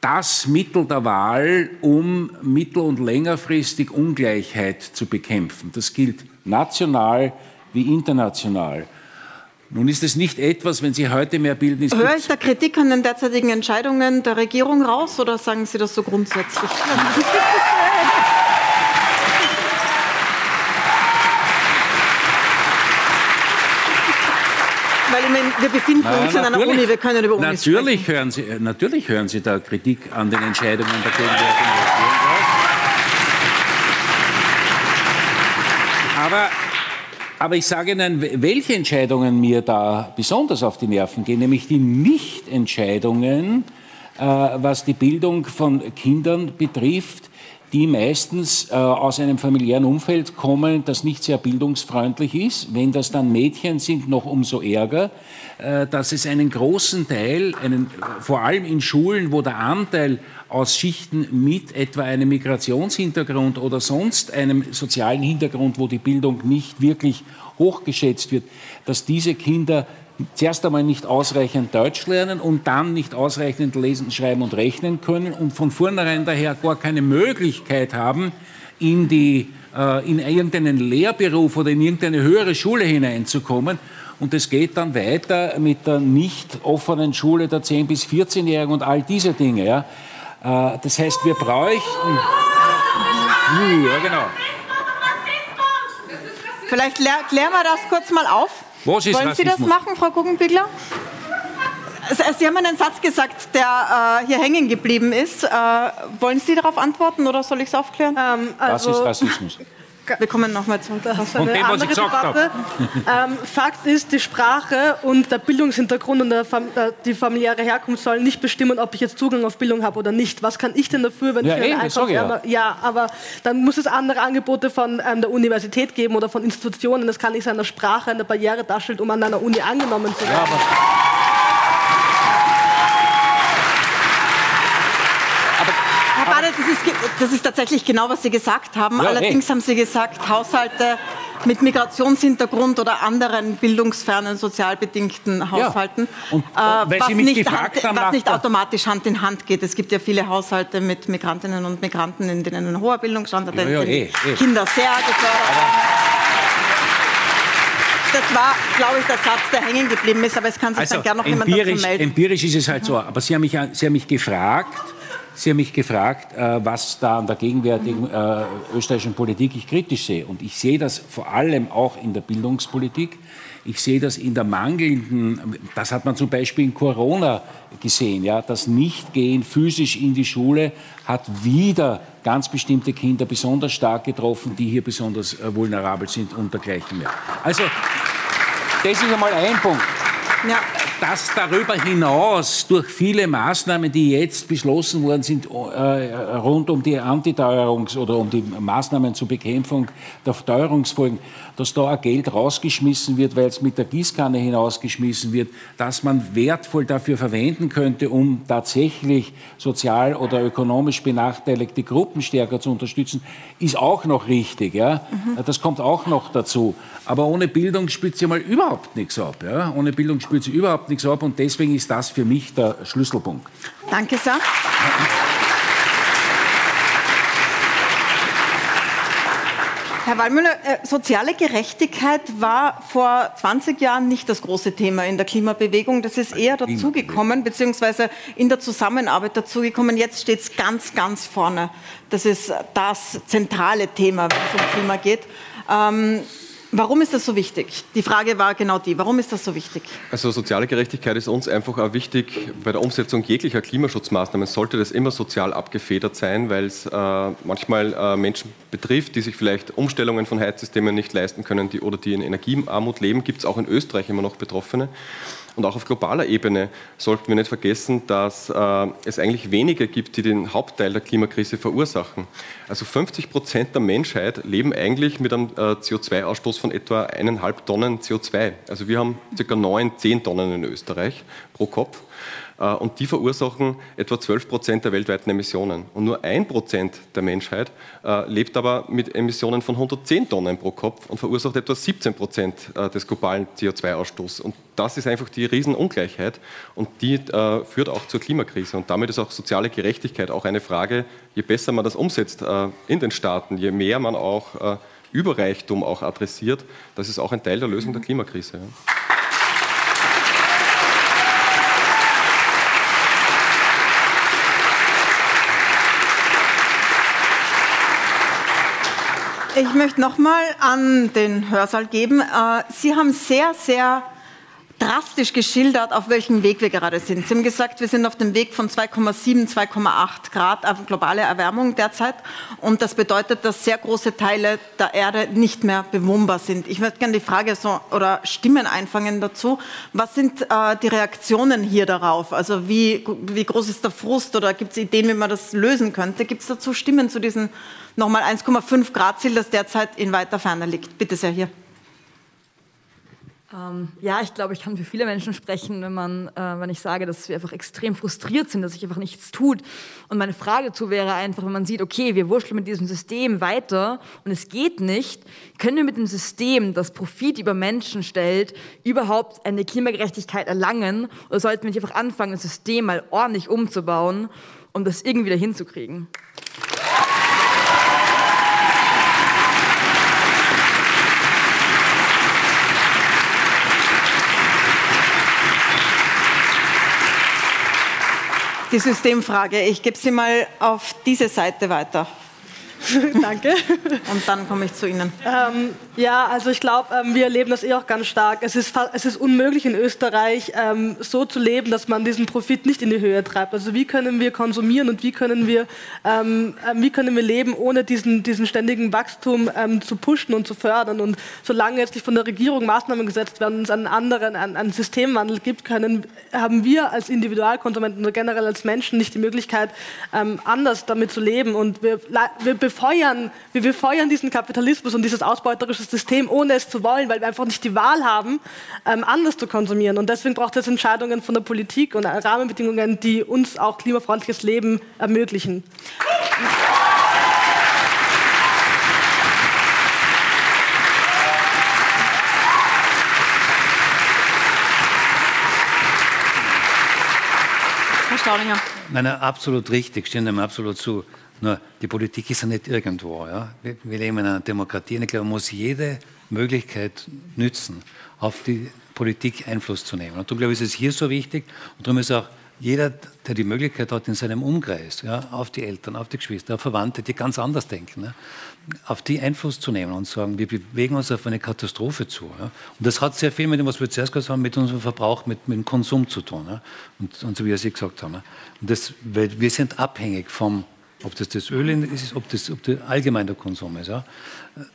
das Mittel der Wahl, um mittel- und längerfristig Ungleichheit zu bekämpfen. Das gilt national wie international. Nun ist es nicht etwas, wenn Sie heute mehr bilden.
Höre ich da Kritik an den derzeitigen Entscheidungen der Regierung raus oder sagen Sie das so grundsätzlich? Weil ich meine, wir befinden Na, uns in einer Uni, wir können über Uni
natürlich sprechen. Hören Sie, natürlich hören Sie da Kritik an den Entscheidungen der gegenwärtigen Regierung. Aber, aber ich sage Ihnen, welche Entscheidungen mir da besonders auf die Nerven gehen, nämlich die Nichtentscheidungen, äh, was die Bildung von Kindern betrifft, die meistens äh, aus einem familiären Umfeld kommen, das nicht sehr bildungsfreundlich ist. Wenn das dann Mädchen sind, noch umso ärger, äh, dass es einen großen Teil, einen, vor allem in Schulen, wo der Anteil aus Schichten mit etwa einem Migrationshintergrund oder sonst einem sozialen Hintergrund, wo die Bildung nicht wirklich hochgeschätzt wird, dass diese Kinder zuerst einmal nicht ausreichend Deutsch lernen und dann nicht ausreichend lesen, schreiben und rechnen können und von vornherein daher gar keine Möglichkeit haben, in, die, äh, in irgendeinen Lehrberuf oder in irgendeine höhere Schule hineinzukommen. Und es geht dann weiter mit der nicht offenen Schule der 10- bis 14-Jährigen und all diese Dinge. Ja. Äh, das heißt, wir bräuchten.
Ja, genau. Vielleicht klären wir das kurz mal auf. Was ist Wollen Rassismus? Sie das machen, Frau Guggenbigler? Sie haben einen Satz gesagt, der äh, hier hängen geblieben ist. Äh, wollen Sie darauf antworten oder soll ich es aufklären? Ähm,
also, Was ist Rassismus?
Wir kommen nochmal zurück.
Ist eine dem, ich gesagt habe. Ähm, Fakt ist, die Sprache und der Bildungshintergrund und der Fam der, die familiäre Herkunft sollen nicht bestimmen, ob ich jetzt Zugang auf Bildung habe oder nicht. Was kann ich denn dafür, wenn ja, ich einen Einkauf ja. ja, aber dann muss es andere Angebote von ähm, der Universität geben oder von Institutionen. Das kann nicht sein, dass Sprache eine Barriere darstellt, um an einer Uni angenommen zu werden. Ja,
Herr das ist, das ist tatsächlich genau, was Sie gesagt haben. Ja, Allerdings hey. haben Sie gesagt, Haushalte mit Migrationshintergrund oder anderen bildungsfernen, sozialbedingten Haushalten, ja. Und, äh, was, nicht, Hand, was nicht automatisch Hand in Hand geht. Es gibt ja viele Haushalte mit Migrantinnen und Migranten, in denen ein hoher Bildungsstandard ja, ja, eh, eh. Kinder sehr gefördert das war, glaube ich, der Satz, der hängen geblieben ist, aber es kann sich also dann gerne noch jemand dazu melden.
Empirisch ist es halt so, aber Sie haben mich, Sie haben mich gefragt, Sie haben mich gefragt, äh, was da an der gegenwärtigen äh, österreichischen Politik ich kritisch sehe. Und ich sehe das vor allem auch in der Bildungspolitik. Ich sehe das in der mangelnden, das hat man zum Beispiel in Corona gesehen, ja, das Nichtgehen physisch in die Schule hat wieder ganz bestimmte Kinder besonders stark getroffen, die hier besonders äh, vulnerabel sind und dergleichen mehr. Also, das ist einmal ein Punkt. Ja dass darüber hinaus durch viele Maßnahmen, die jetzt beschlossen worden sind, äh, rund um die Antiteuerungs- oder um die Maßnahmen zur Bekämpfung der Teuerungsfolgen, dass da auch Geld rausgeschmissen wird, weil es mit der Gießkanne hinausgeschmissen wird, dass man wertvoll dafür verwenden könnte, um tatsächlich sozial oder ökonomisch benachteiligte Gruppen stärker zu unterstützen, ist auch noch richtig. Ja? Mhm. Das kommt auch noch dazu. Aber ohne Bildung spielt sie mal überhaupt nichts ab. Ja? Ohne Bildung spielt sie überhaupt nichts ab und deswegen ist das für mich der Schlüsselpunkt.
Danke sehr. Herr Wallmüller, äh, soziale Gerechtigkeit war vor 20 Jahren nicht das große Thema in der Klimabewegung. Das ist eher dazugekommen, beziehungsweise in der Zusammenarbeit dazugekommen. Jetzt steht es ganz, ganz vorne. Das ist das zentrale Thema, wenn es um Klima geht. Ähm, Warum ist das so wichtig? Die Frage war genau die. Warum ist das so wichtig?
Also soziale Gerechtigkeit ist uns einfach auch wichtig. Bei der Umsetzung jeglicher Klimaschutzmaßnahmen sollte das immer sozial abgefedert sein, weil es äh, manchmal äh, Menschen betrifft, die sich vielleicht Umstellungen von Heizsystemen nicht leisten können die, oder die in Energiearmut leben. Gibt es auch in Österreich immer noch Betroffene. Und auch auf globaler Ebene sollten wir nicht vergessen, dass äh, es eigentlich wenige gibt, die den Hauptteil der Klimakrise verursachen. Also 50 Prozent der Menschheit leben eigentlich mit einem äh, CO2-Ausstoß von etwa eineinhalb Tonnen CO2. Also wir haben ca. neun, zehn Tonnen in Österreich pro Kopf. Äh, und die verursachen etwa 12 Prozent der weltweiten Emissionen. Und nur ein Prozent der Menschheit äh, lebt aber mit Emissionen von 110 Tonnen pro Kopf und verursacht etwa 17 Prozent äh, des globalen CO2-Ausstoßes. Und das ist einfach die Riesenungleichheit und die führt auch zur Klimakrise. Und damit ist auch soziale Gerechtigkeit auch eine Frage, je besser man das umsetzt in den Staaten, je mehr man auch Überreichtum auch adressiert, das ist auch ein Teil der Lösung der Klimakrise.
Ich möchte noch mal an den Hörsaal geben. Äh, Sie haben sehr, sehr drastisch geschildert, auf welchem Weg wir gerade sind. Sie haben gesagt, wir sind auf dem Weg von 2,7, 2,8 Grad globale Erwärmung derzeit. Und das bedeutet, dass sehr große Teile der Erde nicht mehr bewohnbar sind. Ich möchte gerne die Frage so, oder Stimmen einfangen dazu. Was sind äh, die Reaktionen hier darauf? Also wie, wie groß ist der Frust oder gibt es Ideen, wie man das lösen könnte? Gibt es dazu Stimmen zu diesem nochmal 1,5 Grad Ziel, das derzeit in weiter Ferne liegt? Bitte sehr hier.
Ähm, ja, ich glaube, ich kann für viele Menschen sprechen, wenn, man, äh, wenn ich sage, dass wir einfach extrem frustriert sind, dass sich einfach nichts tut. Und meine Frage dazu wäre einfach, wenn man sieht, okay, wir wurschteln mit diesem System weiter und es geht nicht, können wir mit dem System, das Profit über Menschen stellt, überhaupt eine Klimagerechtigkeit erlangen? Oder sollten wir nicht einfach anfangen, das System mal ordentlich umzubauen, um das irgendwie wieder hinzukriegen?
Die Systemfrage. Ich gebe sie mal auf diese Seite weiter.
Danke.
Und dann komme ich zu Ihnen.
Ähm, ja, also ich glaube, ähm, wir erleben das eh auch ganz stark. Es ist, es ist unmöglich in Österreich ähm, so zu leben, dass man diesen Profit nicht in die Höhe treibt. Also wie können wir konsumieren und wie können wir, ähm, ähm, wie können wir leben, ohne diesen, diesen ständigen Wachstum ähm, zu pushen und zu fördern. Und solange jetzt nicht von der Regierung Maßnahmen gesetzt werden und es einen anderen, einen, einen Systemwandel gibt, können, haben wir als Individualkonsumenten oder generell als Menschen nicht die Möglichkeit, anders damit zu leben. Und wir, wir befeuern, wir befeuern diesen Kapitalismus und dieses ausbeuterische System, ohne es zu wollen, weil wir einfach nicht die Wahl haben, ähm, anders zu konsumieren. Und deswegen braucht es Entscheidungen von der Politik und Rahmenbedingungen, die uns auch klimafreundliches Leben ermöglichen.
Herr Staudinger. Nein, absolut richtig, stimme dem absolut zu. Nur die Politik ist ja nicht irgendwo. Ja? Wir, wir leben in einer Demokratie und ich glaube, man muss jede Möglichkeit nützen, auf die Politik Einfluss zu nehmen. Und darum glaube ich, ist es hier so wichtig und darum ist auch jeder, der die Möglichkeit hat, in seinem Umkreis, ja, auf die Eltern, auf die Geschwister, auf Verwandte, die ganz anders denken, ja, auf die Einfluss zu nehmen und sagen, wir bewegen uns auf eine Katastrophe zu. Ja. Und das hat sehr viel mit dem, was wir zuerst gesagt haben, mit unserem Verbrauch, mit, mit dem Konsum zu tun. Und, und, so wie Sie gesagt haben. Und das, weil wir sind abhängig vom ob das das Öl ist, ob das ob der allgemeine Konsum ist, ja,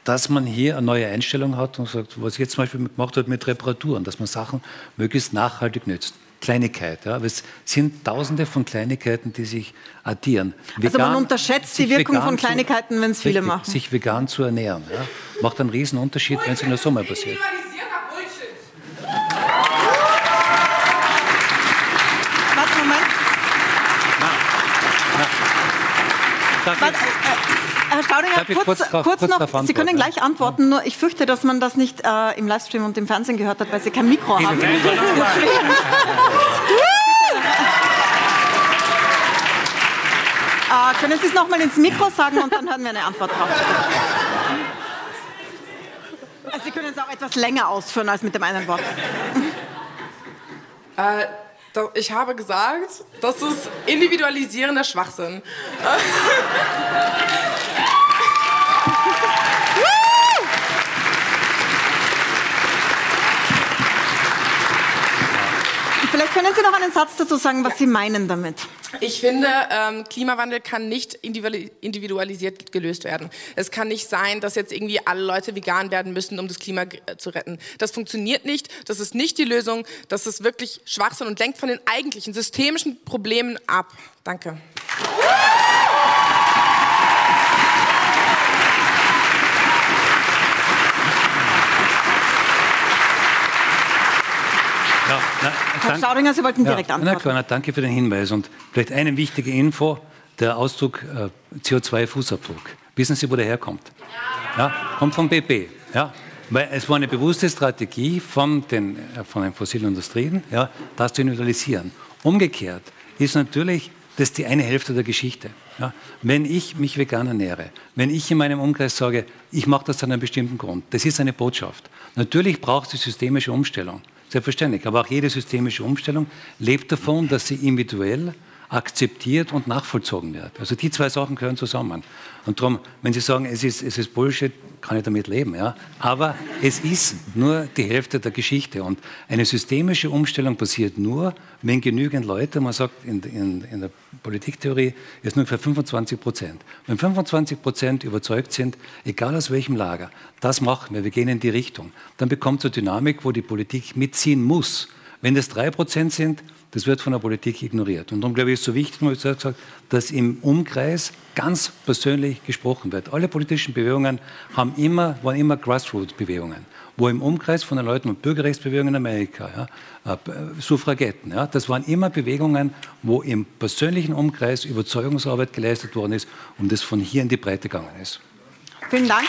dass man hier eine neue Einstellung hat und sagt, was ich jetzt zum Beispiel gemacht habe mit Reparaturen, dass man Sachen möglichst nachhaltig nützt. Kleinigkeit. Ja. Es sind tausende von Kleinigkeiten, die sich addieren.
Vegan, also man unterschätzt die Wirkung von Kleinigkeiten, wenn es viele machen.
Sich vegan zu ernähren. Ja. Macht einen riesen Unterschied, wenn es in der Sommer passiert.
Darf ich, äh, Herr Staudinger, kurz, kurz, kurz, kurz, noch, Sie können gleich antworten, nur ich fürchte, dass man das nicht äh, im Livestream und im Fernsehen gehört hat, weil Sie kein Mikro haben. äh, können Sie es nochmal ins Mikro sagen und dann hören wir eine Antwort drauf. Also Sie können es auch etwas länger ausführen als mit dem einen Wort.
Ich habe gesagt, das ist individualisierender Schwachsinn.
Vielleicht können Sie noch einen Satz dazu sagen, was ja. Sie meinen damit.
Ich finde, ähm, Klimawandel kann nicht individualisiert gelöst werden. Es kann nicht sein, dass jetzt irgendwie alle Leute vegan werden müssen, um das Klima äh, zu retten. Das funktioniert nicht. Das ist nicht die Lösung. Das ist wirklich Schwachsinn und lenkt von den eigentlichen systemischen Problemen ab. Danke.
Ja, Herr Staudinger, Sie wollten direkt ja, antworten.
Na klar, danke für den Hinweis. Und vielleicht eine wichtige Info, der Ausdruck äh, CO2-Fußabdruck. Wissen Sie, wo der herkommt? Ja. kommt vom BP. Ja? Weil es war eine bewusste Strategie von den, äh, von den fossilen Industrien, ja, das zu individualisieren. Umgekehrt ist natürlich das die eine Hälfte der Geschichte. Ja, wenn ich mich vegan ernähre, wenn ich in meinem Umkreis sage, ich mache das aus einem bestimmten Grund, das ist eine Botschaft. Natürlich braucht es systemische Umstellung. Selbstverständlich. Aber auch jede systemische Umstellung lebt davon, dass sie individuell akzeptiert und nachvollzogen wird. Also die zwei Sachen gehören zusammen. Und darum, wenn Sie sagen, es ist, es ist Bullshit, kann ich damit leben. Ja? Aber es ist nur die Hälfte der Geschichte. Und eine systemische Umstellung passiert nur, wenn genügend Leute, man sagt in, in, in der Politiktheorie, ist nur für 25 Prozent. Wenn 25 Prozent überzeugt sind, egal aus welchem Lager, das machen wir, wir gehen in die Richtung, dann bekommt es eine Dynamik, wo die Politik mitziehen muss. Wenn das drei Prozent sind, das wird von der Politik ignoriert. Und darum glaube ich, ist es so wichtig, gesagt, dass im Umkreis ganz persönlich gesprochen wird. Alle politischen Bewegungen haben immer, waren immer Grassroots-Bewegungen, wo im Umkreis von den Leuten und Bürgerrechtsbewegungen in Amerika, ja, äh, Suffragetten, ja, das waren immer Bewegungen, wo im persönlichen Umkreis Überzeugungsarbeit geleistet worden ist und das von hier in die Breite gegangen ist.
Vielen Dank.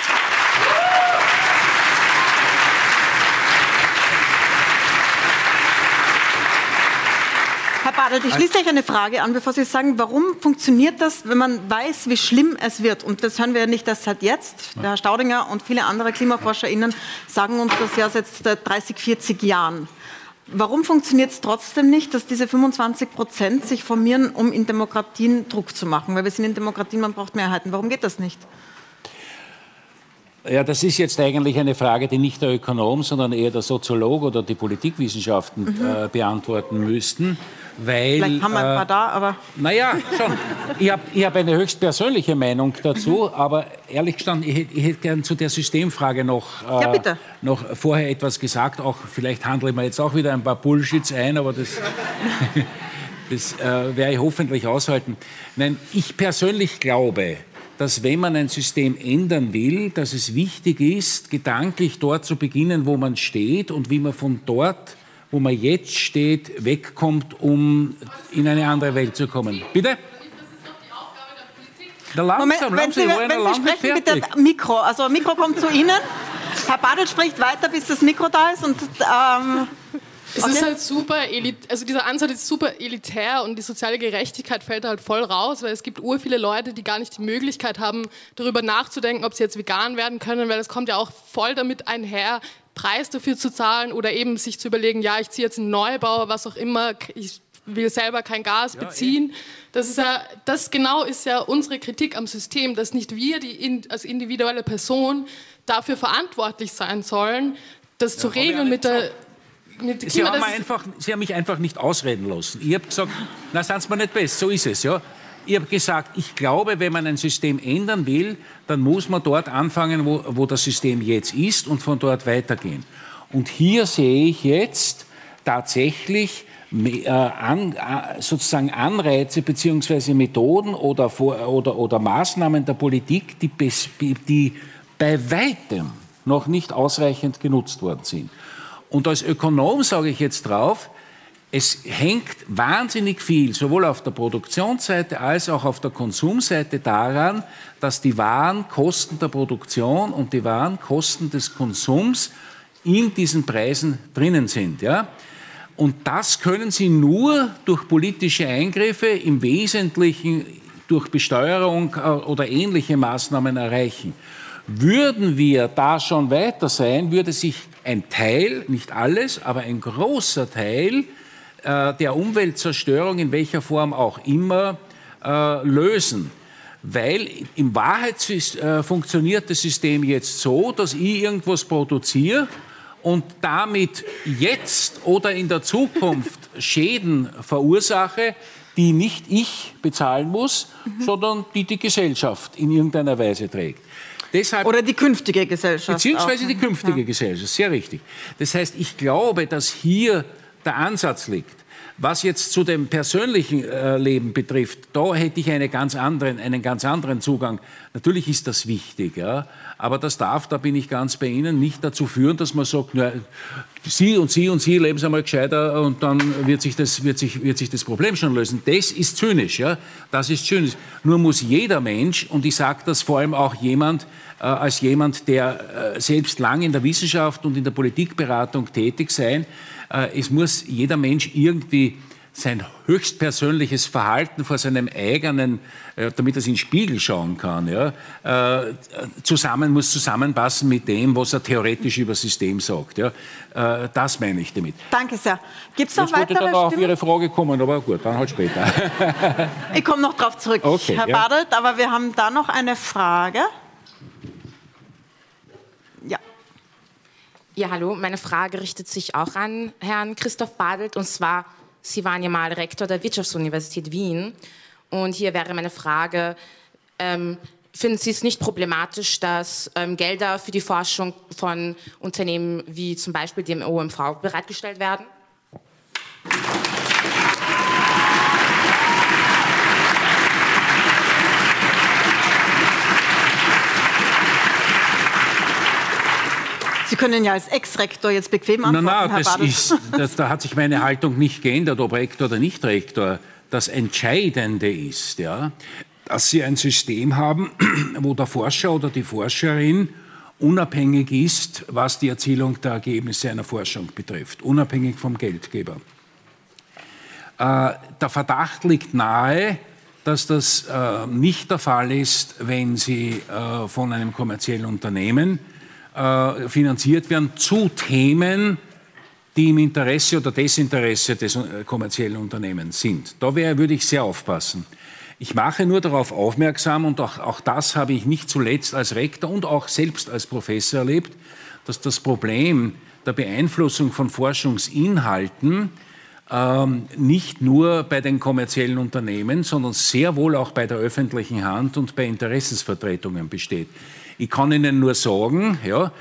Bartelt, ich schließe gleich eine Frage an, bevor Sie sagen, warum funktioniert das, wenn man weiß, wie schlimm es wird? Und das hören wir ja nicht erst seit jetzt. Der Herr Staudinger und viele andere KlimaforscherInnen sagen uns das ja seit 30, 40 Jahren. Warum funktioniert es trotzdem nicht, dass diese 25 Prozent sich formieren, um in Demokratien Druck zu machen? Weil wir sind in Demokratien, man braucht Mehrheiten. Warum geht das nicht?
Ja, das ist jetzt eigentlich eine Frage, die nicht der Ökonom, sondern eher der Soziologe oder die Politikwissenschaften mhm. äh, beantworten müssten. Weil,
Vielleicht haben wir ein paar äh, da, aber.
Naja, schon. ich habe ich hab eine höchst persönliche Meinung dazu, mhm. aber ehrlich gestanden, ich, ich hätte gern zu der Systemfrage noch,
äh, ja,
noch vorher etwas gesagt. Auch, vielleicht handle ich mir jetzt auch wieder ein paar Bullshits ein, aber das, das äh, werde ich hoffentlich aushalten. Nein, ich persönlich glaube, dass wenn man ein System ändern will, dass es wichtig ist, gedanklich dort zu beginnen, wo man steht und wie man von dort wo man jetzt steht, wegkommt, um in eine andere Welt zu kommen. Bitte?
Langsam, Moment, wenn langsam, Sie, wenn Sie sprechen, bitte Mikro. Also Mikro kommt zu Ihnen. Herr Badel spricht weiter, bis das Mikro da ist. Und, ähm,
es okay. ist halt super, elit also dieser Ansatz ist super elitär und die soziale Gerechtigkeit fällt halt voll raus, weil es gibt ur viele Leute, die gar nicht die Möglichkeit haben, darüber nachzudenken, ob sie jetzt vegan werden können, weil es kommt ja auch voll damit einher, Preis dafür zu zahlen oder eben sich zu überlegen, ja, ich ziehe jetzt einen Neubau, was auch immer, ich will selber kein Gas ja, beziehen. Das, ist ja, das genau ist ja unsere Kritik am System, dass nicht wir die als individuelle Person dafür verantwortlich sein sollen, das ja, zu regeln mit der...
Mit Sie, haben einfach, Sie haben mich einfach nicht ausreden lassen. Ich habe gesagt, na, seien Sie mir nicht best, so ist es. Ja. Ich habe gesagt, ich glaube, wenn man ein System ändern will, dann muss man dort anfangen, wo, wo das System jetzt ist und von dort weitergehen. Und hier sehe ich jetzt tatsächlich äh, an, äh, sozusagen Anreize bzw. Methoden oder, oder, oder Maßnahmen der Politik, die, die bei weitem noch nicht ausreichend genutzt worden sind. Und als Ökonom sage ich jetzt drauf, es hängt wahnsinnig viel, sowohl auf der Produktionsseite als auch auf der Konsumseite daran, dass die wahren Kosten der Produktion und die wahren Kosten des Konsums in diesen Preisen drinnen sind. Ja? Und das können Sie nur durch politische Eingriffe, im Wesentlichen durch Besteuerung äh, oder ähnliche Maßnahmen erreichen. Würden wir da schon weiter sein, würde sich ein Teil, nicht alles, aber ein großer Teil äh, der Umweltzerstörung in welcher Form auch immer äh, lösen. Weil in Wahrheit äh, funktioniert das System jetzt so, dass ich irgendwas produziere und damit jetzt oder in der Zukunft Schäden verursache, die nicht ich bezahlen muss, mhm. sondern die die Gesellschaft in irgendeiner Weise trägt.
Deshalb, Oder die künftige Gesellschaft.
Beziehungsweise auch. die künftige ja. Gesellschaft, sehr richtig. Das heißt, ich glaube, dass hier der Ansatz liegt. Was jetzt zu dem persönlichen äh, Leben betrifft, da hätte ich eine ganz anderen, einen ganz anderen Zugang. Natürlich ist das wichtig, ja, aber das darf, da bin ich ganz bei Ihnen, nicht dazu führen, dass man sagt, na, Sie und Sie und Sie leben einmal gescheiter und dann wird sich, das, wird, sich, wird sich das Problem schon lösen. Das ist zynisch, ja, das ist zynisch. Nur muss jeder Mensch, und ich sage das vor allem auch jemand, äh, als jemand, der äh, selbst lang in der Wissenschaft und in der Politikberatung tätig sein, es muss jeder Mensch irgendwie sein höchstpersönliches Verhalten vor seinem eigenen, äh, damit er sich in den Spiegel schauen kann, ja, äh, zusammen, muss zusammenpassen mit dem, was er theoretisch über das System sagt. Ja. Das meine ich damit.
Danke sehr. Gibt es noch
Jetzt weitere
Ich dann
noch auf Ihre Frage kommen, aber gut, dann halt später.
ich komme noch darauf zurück, okay, Herr ja. Badelt, aber wir haben da noch eine Frage.
Ja, hallo. Meine Frage richtet sich auch an Herrn Christoph Badelt. Und zwar, Sie waren ja mal Rektor der Wirtschaftsuniversität Wien. Und hier wäre meine Frage, ähm, finden Sie es nicht problematisch, dass ähm, Gelder für die Forschung von Unternehmen wie zum Beispiel dem OMV bereitgestellt werden?
Sie können ja als Ex-Rektor jetzt bequem antworten,
nein, nein, das ist, das, da hat sich meine Haltung nicht geändert, ob Rektor oder nicht Rektor. Das Entscheidende ist, ja, dass Sie ein System haben, wo der Forscher oder die Forscherin unabhängig ist, was die Erzielung der Ergebnisse einer Forschung betrifft, unabhängig vom Geldgeber. Äh, der Verdacht liegt nahe, dass das äh, nicht der Fall ist, wenn Sie äh, von einem kommerziellen Unternehmen äh, finanziert werden zu Themen, die im Interesse oder Desinteresse des äh, kommerziellen Unternehmens sind. Da wär, würde ich sehr aufpassen. Ich mache nur darauf aufmerksam, und auch, auch das habe ich nicht zuletzt als Rektor und auch selbst als Professor erlebt, dass das Problem der Beeinflussung von Forschungsinhalten ähm, nicht nur bei den kommerziellen Unternehmen, sondern sehr wohl auch bei der öffentlichen Hand und bei Interessensvertretungen besteht. Ich kann Ihnen nur sagen, ja,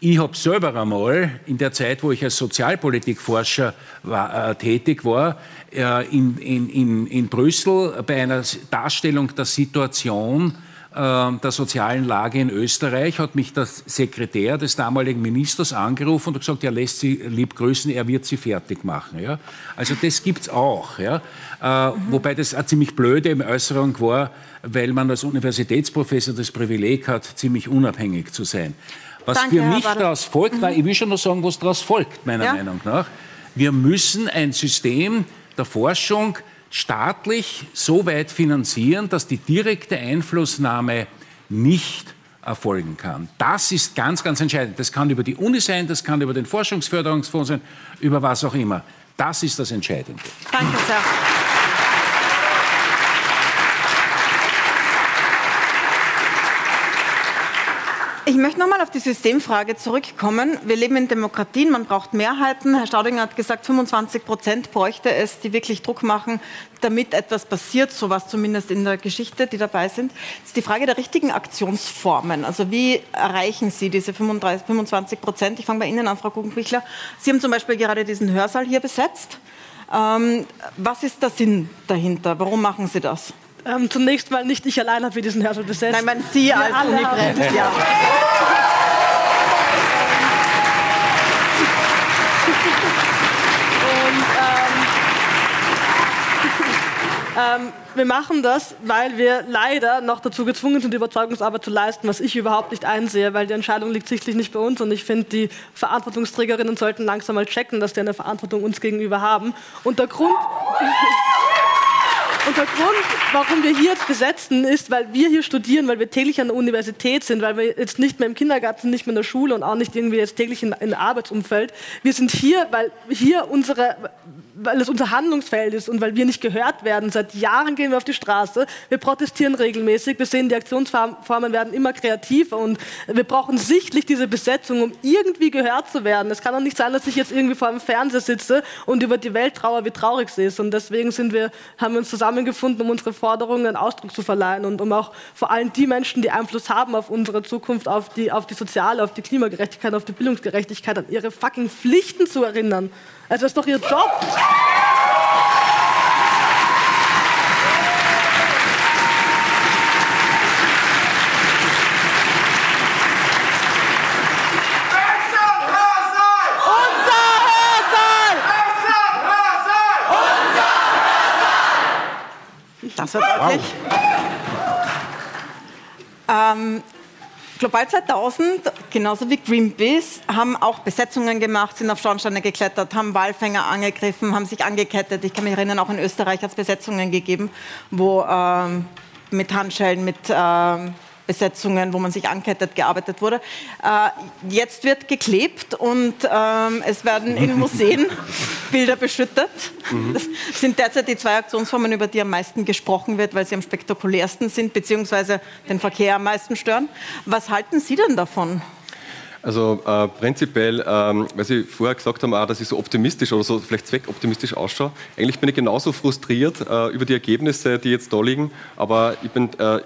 ich habe selber einmal in der Zeit, wo ich als Sozialpolitikforscher war, äh, tätig war, äh, in, in, in, Brüssel bei einer Darstellung der Situation der sozialen Lage in Österreich hat mich der Sekretär des damaligen Ministers angerufen und gesagt, er lässt Sie lieb grüßen, er wird Sie fertig machen. Ja? Also das gibt es auch. Ja? Mhm. Wobei das eine ziemlich blöde Äußerung war, weil man als Universitätsprofessor das Privileg hat, ziemlich unabhängig zu sein. Was Danke, für mich daraus folgt, mhm. ich will schon noch sagen, was daraus folgt, meiner ja? Meinung nach. Wir müssen ein System der Forschung staatlich so weit finanzieren, dass die direkte Einflussnahme nicht erfolgen kann. Das ist ganz, ganz entscheidend. Das kann über die Uni sein, das kann über den Forschungsförderungsfonds sein, über was auch immer. Das ist das Entscheidende.
Danke sehr. Ich möchte nochmal auf die Systemfrage zurückkommen. Wir leben in Demokratien, man braucht Mehrheiten. Herr Staudinger hat gesagt, 25 Prozent bräuchte es, die wirklich Druck machen, damit etwas passiert, so was zumindest in der Geschichte, die dabei sind. Das ist die Frage der richtigen Aktionsformen. Also wie erreichen Sie diese 35, 25 Prozent? Ich fange bei Ihnen an, Frau Guggenbichler. Sie haben zum Beispiel gerade diesen Hörsaal hier besetzt. Ähm, was ist der Sinn dahinter? Warum machen Sie das?
Ähm, zunächst mal nicht ich allein habe für diesen Hörsaal besetzt.
Nein, man Sie als Unibrand, ja.
Ähm, wir machen das, weil wir leider noch dazu gezwungen sind, die Überzeugungsarbeit zu leisten, was ich überhaupt nicht einsehe, weil die Entscheidung liegt sichtlich nicht bei uns und ich finde, die Verantwortungsträgerinnen sollten langsam mal checken, dass die eine Verantwortung uns gegenüber haben. Und der Grund... Und der Grund, warum wir hier jetzt besetzen, ist, weil wir hier studieren, weil wir täglich an der Universität sind, weil wir jetzt nicht mehr im Kindergarten nicht mehr in der Schule und auch nicht irgendwie jetzt täglich in, in Arbeitsumfeld. Wir sind hier, weil hier unsere weil es unser Handlungsfeld ist und weil wir nicht gehört werden. Seit Jahren gehen wir auf die Straße, wir protestieren regelmäßig, wir sehen, die Aktionsformen werden immer kreativer und wir brauchen sichtlich diese Besetzung, um irgendwie gehört zu werden. Es kann doch nicht sein, dass ich jetzt irgendwie vor dem Fernseher sitze und über die Welt trauere, wie traurig sie ist. Und deswegen sind wir, haben wir uns zusammengefunden, um unsere Forderungen einen Ausdruck zu verleihen und um auch vor allem die Menschen, die Einfluss haben auf unsere Zukunft, auf die, auf die soziale, auf die Klimagerechtigkeit, auf die Bildungsgerechtigkeit, an ihre fucking Pflichten zu erinnern. Also das ist doch Ihr Job.
Das wird deutlich. Wow. Ähm, Global 2000, genauso wie Greenpeace, haben auch Besetzungen gemacht, sind auf Schornsteine geklettert, haben Walfänger angegriffen, haben sich angekettet. Ich kann mich erinnern, auch in Österreich hat es Besetzungen gegeben, wo ähm, mit Handschellen, mit ähm, Besetzungen, wo man sich ankettet, gearbeitet wurde. Äh, jetzt wird geklebt und ähm, es werden in Museen Bilder beschüttet. Mhm. Das sind derzeit die zwei Aktionsformen, über die am meisten gesprochen wird, weil sie am spektakulärsten sind, beziehungsweise den Verkehr am meisten stören. Was halten Sie denn davon?
Also äh, prinzipiell, ähm, weil Sie vorher gesagt haben, auch, dass ich so optimistisch oder so vielleicht zweckoptimistisch ausschaue. Eigentlich bin ich genauso frustriert äh, über die Ergebnisse, die jetzt da liegen. Aber ich bin äh,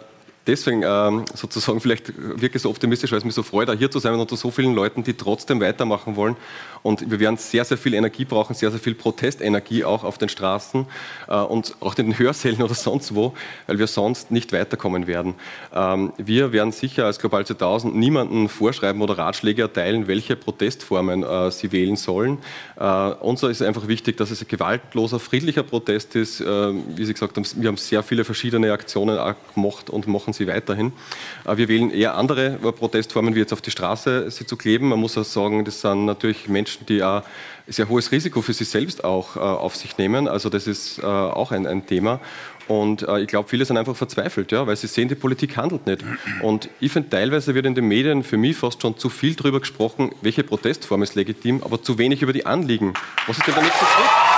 deswegen ähm, sozusagen vielleicht wirklich so optimistisch, weil es mich so freut, da hier zu sein unter so vielen Leuten, die trotzdem weitermachen wollen. Und wir werden sehr, sehr viel Energie brauchen, sehr, sehr viel Protestenergie auch auf den Straßen äh, und auch in den Hörsälen oder sonst wo, weil wir sonst nicht weiterkommen werden. Ähm, wir werden sicher als Global 2000 niemanden vorschreiben oder Ratschläge erteilen, welche Protestformen äh, sie wählen sollen. Äh, uns ist einfach wichtig, dass es ein gewaltloser, friedlicher Protest ist. Äh, wie Sie gesagt haben, wir haben sehr viele verschiedene Aktionen gemacht und machen sie weiterhin. Äh, wir wählen eher andere Protestformen, wie jetzt auf die Straße sie zu kleben. Man muss auch sagen, das sind natürlich Menschen, die ein sehr hohes Risiko für sich selbst auch äh, auf sich nehmen. Also das ist äh, auch ein, ein Thema. Und ich glaube, viele sind einfach verzweifelt, ja, weil sie sehen, die Politik handelt nicht. Und ich finde, teilweise wird in den Medien für mich fast schon zu viel darüber gesprochen, welche Protestform ist legitim, aber zu wenig über die Anliegen. Was ist denn damit so schlecht?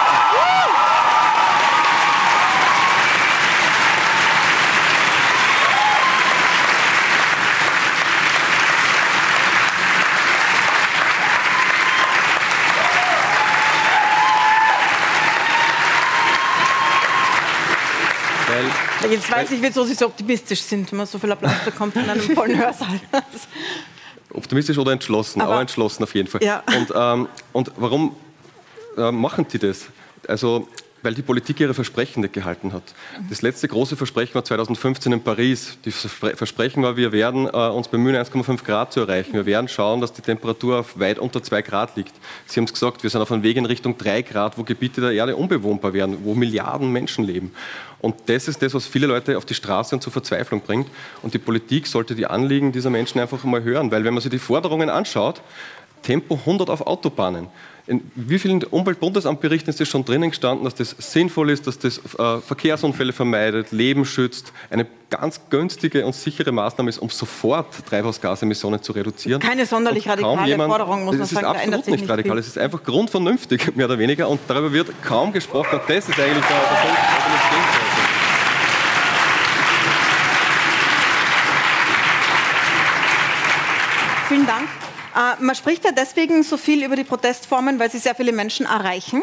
Jetzt weiß ich, wieso Sie so optimistisch sind, wenn man so viel Applaus bekommt in einem vollen Hörsaal.
Optimistisch oder entschlossen? Aber, aber entschlossen auf jeden Fall. Ja. Und, ähm, und warum äh, machen die das? Also weil die Politik ihre Versprechen nicht gehalten hat. Das letzte große Versprechen war 2015 in Paris. Das Versprechen war, wir werden äh, uns bemühen, 1,5 Grad zu erreichen. Wir werden schauen, dass die Temperatur auf weit unter 2 Grad liegt. Sie haben es gesagt, wir sind auf einem Weg in Richtung 3 Grad, wo Gebiete der Erde unbewohnbar werden, wo Milliarden Menschen leben. Und das ist das, was viele Leute auf die Straße und zur Verzweiflung bringt. Und die Politik sollte die Anliegen dieser Menschen einfach mal hören, weil wenn man sich die Forderungen anschaut, Tempo 100 auf Autobahnen. In wie vielen Umweltbundesamtberichten ist es schon drinnen gestanden, dass das sinnvoll ist, dass das äh, Verkehrsunfälle vermeidet, Leben schützt, eine ganz günstige und sichere Maßnahme ist, um sofort Treibhausgasemissionen zu reduzieren.
Keine sonderlich radikale jemand,
Forderung, muss man sagen. Es ist absolut nicht radikal, es ist einfach grundvernünftig, mehr oder weniger, und darüber wird kaum gesprochen. Und das ist eigentlich der, der Punkt, der gehen sollte.
Vielen Dank. Äh, man spricht ja deswegen so viel über die Protestformen, weil sie sehr viele Menschen erreichen.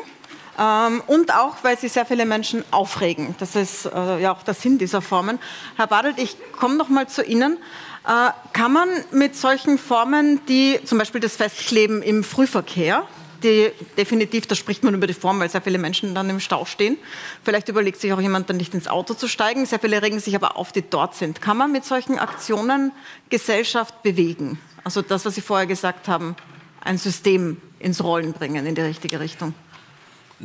Ähm, und auch, weil sie sehr viele Menschen aufregen. Das ist äh, ja auch der Sinn dieser Formen. Herr Badelt, ich komme noch mal zu Ihnen. Äh, kann man mit solchen Formen, die zum Beispiel das Festkleben im Frühverkehr, die definitiv, da spricht man über die Form, weil sehr viele Menschen dann im Stau stehen. Vielleicht überlegt sich auch jemand dann nicht ins Auto zu steigen. Sehr viele regen sich aber auf, die dort sind. Kann man mit solchen Aktionen Gesellschaft bewegen? Also das, was Sie vorher gesagt haben, ein System ins Rollen bringen in die richtige Richtung.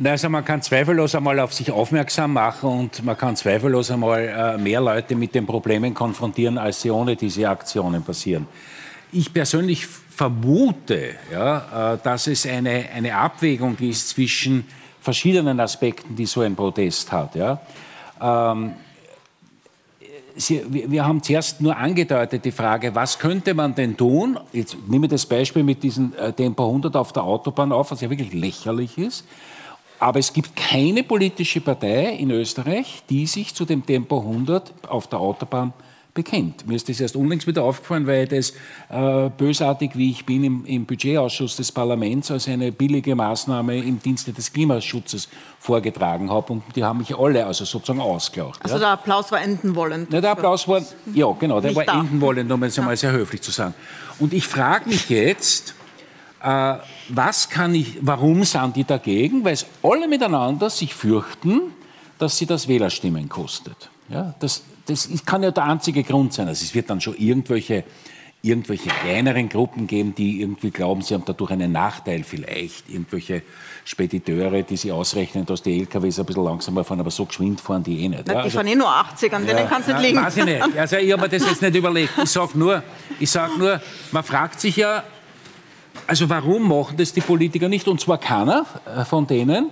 Also man kann zweifellos einmal auf sich aufmerksam machen und man kann zweifellos einmal äh, mehr Leute mit den Problemen konfrontieren, als sie ohne diese Aktionen passieren. Ich persönlich vermute, ja, äh, dass es eine, eine Abwägung ist zwischen verschiedenen Aspekten, die so ein Protest hat. Ja. Ähm, Sie, wir haben zuerst nur angedeutet die Frage, was könnte man denn tun? Jetzt nehme ich das Beispiel mit diesem äh, Tempo 100 auf der Autobahn auf, was ja wirklich lächerlich ist. Aber es gibt keine politische Partei in Österreich, die sich zu dem Tempo 100 auf der Autobahn bekennt. Mir ist das erst unlängst wieder aufgefallen, weil ich das äh, bösartig, wie ich bin, im, im, Budgetausschuss des Parlaments als eine billige Maßnahme im Dienste des Klimaschutzes vorgetragen habe. Und die haben mich alle also sozusagen ausgelacht.
Also ja. der Applaus war enden wollend.
Ja, der Applaus war, ja genau, der war da. enden wollend, um es ja. einmal sehr höflich zu sagen. Und ich frage mich jetzt, äh, was kann ich, warum sind die dagegen? Weil es alle miteinander sich fürchten, dass sie das Wählerstimmen kostet. Ja, das, das kann ja der einzige Grund sein. Also es wird dann schon irgendwelche, irgendwelche kleineren Gruppen geben, die irgendwie glauben, sie haben dadurch einen Nachteil vielleicht. Irgendwelche Spediteure, die sie ausrechnen, dass die LKWs ein bisschen langsamer fahren, aber so geschwind fahren die eh nicht.
Na, die also, fahren eh nur 80, an denen kann es nicht liegen.
Weiß ich nicht. Also ich habe mir das jetzt nicht überlegt. Ich sage nur, sag nur, man fragt sich ja, also warum machen das die Politiker nicht? Und zwar keiner äh, von denen,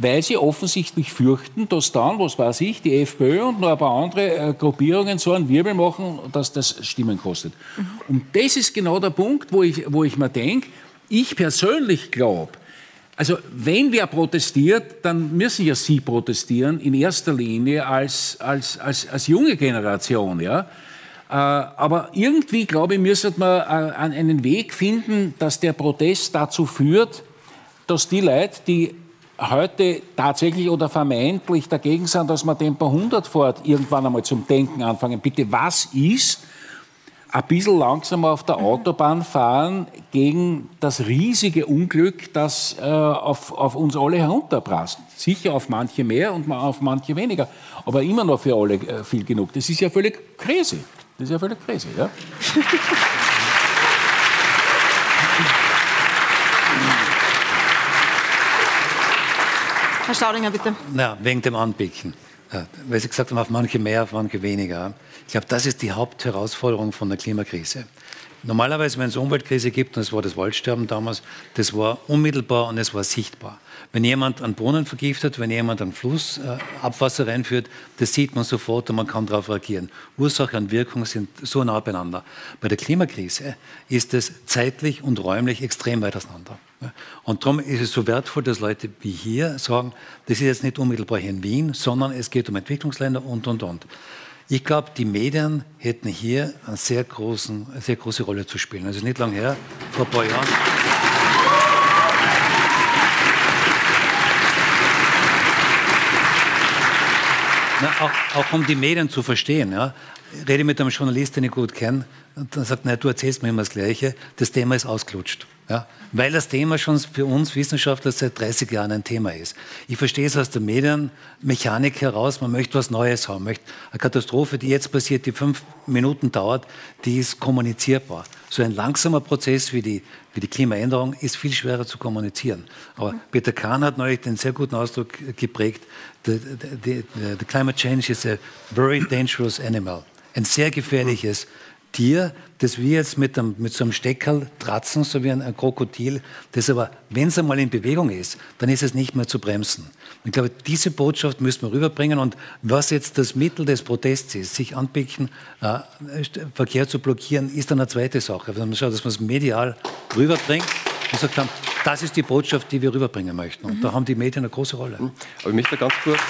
weil sie offensichtlich fürchten, dass dann, was weiß ich, die FPÖ und noch ein paar andere äh, Gruppierungen so einen Wirbel machen, dass das Stimmen kostet. Mhm. Und das ist genau der Punkt, wo ich, wo ich mir denke, ich persönlich glaube, also wenn wer protestiert, dann müssen ja Sie protestieren, in erster Linie als, als, als, als junge Generation. Ja? Äh, aber irgendwie, glaube ich, müsste man äh, einen Weg finden, dass der Protest dazu führt, dass die Leute, die heute tatsächlich oder vermeintlich dagegen sind, dass man Tempo 100 fährt, irgendwann einmal zum Denken anfangen. Bitte, was ist ein bisschen langsamer auf der Autobahn fahren gegen das riesige Unglück, das äh, auf, auf, uns alle herunterprasst. Sicher auf manche mehr und auf manche weniger, aber immer noch für alle äh, viel genug. Das ist ja völlig crazy. Das ist ja völlig crazy, ja?
Herr Staudinger, bitte.
Ja, wegen dem Anbicken. Ja, weil Sie gesagt haben, auf manche mehr, auf manche weniger. Ich glaube, das ist die Hauptherausforderung von der Klimakrise. Normalerweise, wenn es Umweltkrise gibt, und es war das Waldsterben damals, das war unmittelbar und es war sichtbar. Wenn jemand einen Brunnen vergiftet, wenn jemand einen Fluss äh, Abwasser reinführt, das sieht man sofort und man kann darauf reagieren. Ursache und Wirkung sind so nah beieinander. Bei der Klimakrise ist es zeitlich und räumlich extrem weit auseinander. Und darum ist es so wertvoll, dass Leute wie hier sagen, das ist jetzt nicht unmittelbar hier in Wien, sondern es geht um Entwicklungsländer und, und, und. Ich glaube, die Medien hätten hier eine sehr, großen, eine sehr große Rolle zu spielen. Also nicht lange her, vor ein paar Jahren. Na, auch, auch, um die Medien zu verstehen. Ja. Rede mit einem Journalist, den ich gut kenne, und dann sagt, na, du erzählst mir immer das Gleiche, das Thema ist ausgelutscht. Ja, weil das Thema schon für uns Wissenschaftler seit 30 Jahren ein Thema ist. Ich verstehe es aus der Medienmechanik heraus, man möchte was Neues haben, möchte eine Katastrophe, die jetzt passiert, die fünf Minuten dauert, die ist kommunizierbar. So ein langsamer Prozess wie die, wie die Klimaänderung ist viel schwerer zu kommunizieren. Aber Peter Kahn hat neulich den sehr guten Ausdruck geprägt, the, the, the, the climate change is a very dangerous animal, ein sehr gefährliches Tier, das wir jetzt mit, einem, mit so einem Steckerl tratzen, so wie ein, ein Krokodil, das aber, wenn es einmal in Bewegung ist, dann ist es nicht mehr zu bremsen. Ich glaube, diese Botschaft müssen wir rüberbringen und was jetzt das Mittel des Protests ist, sich anpicken, äh, Verkehr zu blockieren, ist dann eine zweite Sache. Wenn man schaut, dass man es medial rüberbringt und sagt, das ist die Botschaft, die wir rüberbringen möchten. Und mhm. da haben die Medien eine große Rolle.
Aber ich möchte ganz kurz...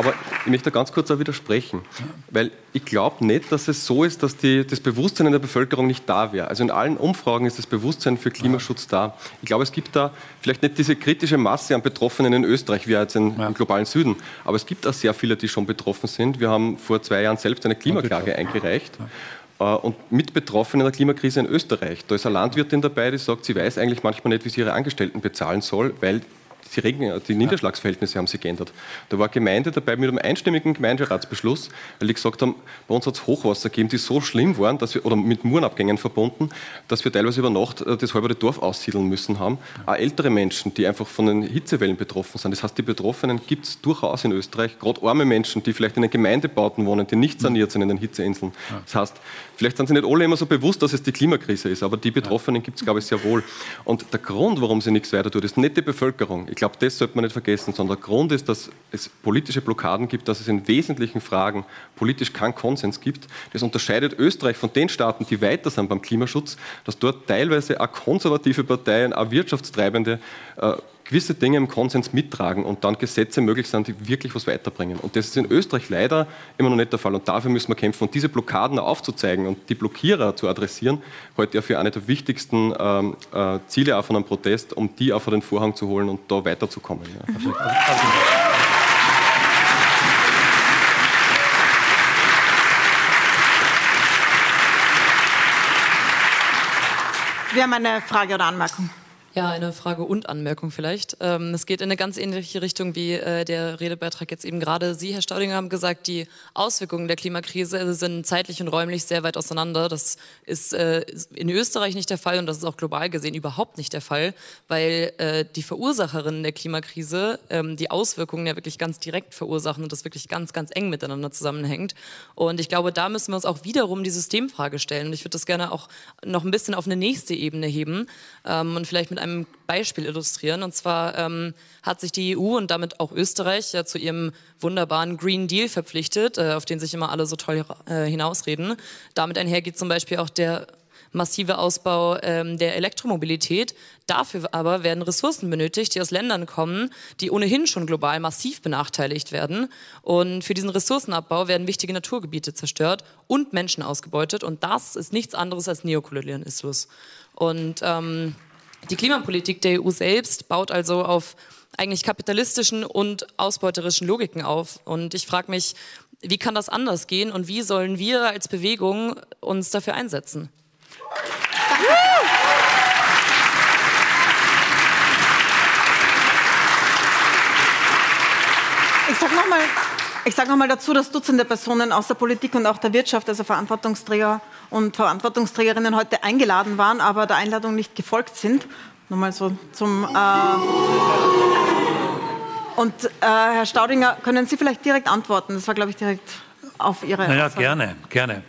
Aber ich möchte ganz kurz auch widersprechen, weil ich glaube nicht, dass es so ist, dass die, das Bewusstsein in der Bevölkerung nicht da wäre. Also in allen Umfragen ist das Bewusstsein für Klimaschutz da. Ich glaube, es gibt da vielleicht nicht diese kritische Masse an Betroffenen in Österreich wie jetzt in, ja. im globalen Süden, aber es gibt auch sehr viele, die schon betroffen sind. Wir haben vor zwei Jahren selbst eine Klimaklage eingereicht. Äh, und mit Betroffenen der Klimakrise in Österreich. Da ist eine Landwirtin dabei, die sagt, sie weiß eigentlich manchmal nicht, wie sie ihre Angestellten bezahlen soll, weil die, Regen, die Niederschlagsverhältnisse haben sich geändert. Da war Gemeinde dabei mit einem einstimmigen Gemeinderatsbeschluss, weil die gesagt haben, bei uns hat es Hochwasser gegeben, die so schlimm waren, dass wir, oder mit Murenabgängen verbunden, dass wir teilweise über Nacht äh, das halbe Dorf aussiedeln müssen haben. Auch ältere Menschen, die einfach von den Hitzewellen betroffen sind. Das heißt, die Betroffenen gibt es durchaus in Österreich, gerade arme Menschen, die vielleicht in den Gemeindebauten wohnen, die nicht saniert sind in den Hitzeinseln. Das heißt, vielleicht sind sie nicht alle immer so bewusst, dass es die Klimakrise ist, aber die Betroffenen gibt es, glaube ich, sehr wohl. Und der Grund, warum sie nichts weiter tut, ist nicht die Bevölkerung. Ich glaube, das sollte man nicht vergessen, sondern der Grund ist, dass es politische Blockaden gibt, dass es in wesentlichen Fragen politisch keinen Konsens gibt. Das unterscheidet Österreich von den Staaten, die weiter sind beim Klimaschutz, dass dort teilweise auch konservative Parteien, auch Wirtschaftstreibende äh, gewisse Dinge im Konsens mittragen und dann Gesetze möglich sind, die wirklich was weiterbringen. Und das ist in Österreich leider immer noch nicht der Fall. Und dafür müssen wir kämpfen. Und diese Blockaden aufzuzeigen und die Blockierer zu adressieren, heute ja für eine der wichtigsten ähm, äh, Ziele auch von einem Protest, um die auch vor den Vorhang zu holen und da weiterzukommen. Ja. Mhm.
Wir haben eine Frage oder Anmerkung.
Ja, eine Frage und Anmerkung vielleicht. Ähm, es geht in eine ganz ähnliche Richtung wie äh, der Redebeitrag jetzt eben gerade. Sie, Herr Staudinger, haben gesagt, die Auswirkungen der Klimakrise sind zeitlich und räumlich sehr weit auseinander. Das ist äh, in Österreich nicht der Fall und das ist auch global gesehen überhaupt nicht der Fall, weil äh, die Verursacherinnen der Klimakrise ähm, die Auswirkungen ja wirklich ganz direkt verursachen und das wirklich ganz, ganz eng miteinander zusammenhängt. Und ich glaube, da müssen wir uns auch wiederum die Systemfrage stellen. Und ich würde das gerne auch noch ein bisschen auf eine nächste Ebene heben ähm, und vielleicht mit einem Beispiel illustrieren. Und zwar ähm, hat sich die EU und damit auch Österreich ja zu ihrem wunderbaren Green Deal verpflichtet, äh, auf den sich immer alle so toll äh, hinausreden. Damit einhergeht zum Beispiel auch der massive Ausbau ähm, der Elektromobilität. Dafür aber werden Ressourcen benötigt, die aus Ländern kommen, die ohnehin schon global massiv benachteiligt werden. Und für diesen Ressourcenabbau werden wichtige Naturgebiete zerstört und Menschen ausgebeutet. Und das ist nichts anderes als Neokolonialismus. Und ähm, die Klimapolitik der EU selbst baut also auf eigentlich kapitalistischen und ausbeuterischen Logiken auf. Und ich frage mich, wie kann das anders gehen und wie sollen wir als Bewegung uns dafür einsetzen?
Ich sage nochmal ich sage nochmal dazu, dass Dutzende Personen aus der Politik und auch der Wirtschaft, also Verantwortungsträger und Verantwortungsträgerinnen heute eingeladen waren, aber der Einladung nicht gefolgt sind. Nochmal so zum. Äh und äh, Herr Staudinger, können Sie vielleicht direkt antworten? Das war, glaube ich, direkt auf Ihre.
Naja, Aussage. gerne, gerne.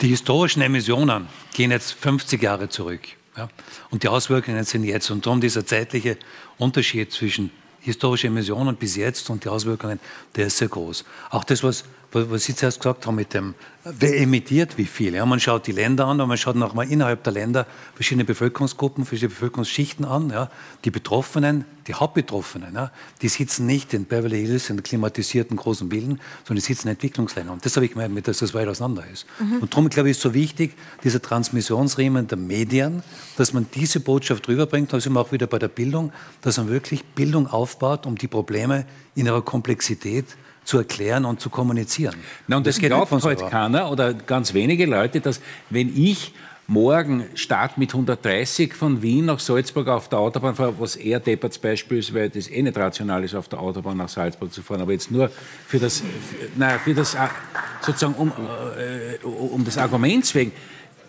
Die historischen Emissionen gehen jetzt 50 Jahre zurück. Ja? Und die Auswirkungen sind jetzt. Und darum dieser zeitliche Unterschied zwischen historische Emissionen bis jetzt und die Auswirkungen, der ist sehr groß. Auch das, was was Sie zuerst gesagt haben mit dem, wer emittiert wie viel. Ja, man schaut die Länder an und man schaut nochmal innerhalb der Länder verschiedene Bevölkerungsgruppen, verschiedene Bevölkerungsschichten an. Ja. Die Betroffenen, die Hauptbetroffenen, ja, die sitzen nicht in Beverly Hills in klimatisierten großen Bilden, sondern die sitzen in Entwicklungsländern. Und das habe ich gemeint, dass das weit auseinander ist. Mhm. Und darum, glaube ich, ist so wichtig, dieser Transmissionsriemen der Medien, dass man diese Botschaft rüberbringt, da sind wir auch wieder bei der Bildung, dass man wirklich Bildung aufbaut, um die Probleme in ihrer Komplexität zu erklären und zu kommunizieren.
Na, und das, das glaubt heute keiner oder ganz wenige Leute, dass wenn ich morgen start mit 130 von Wien nach Salzburg auf der Autobahn fahre, was eher depperts Beispiel ist, weil das eh nicht rational ist, auf der Autobahn nach Salzburg zu fahren, aber jetzt nur für das, nein, für das äh, sozusagen um, äh, um des Arguments wegen.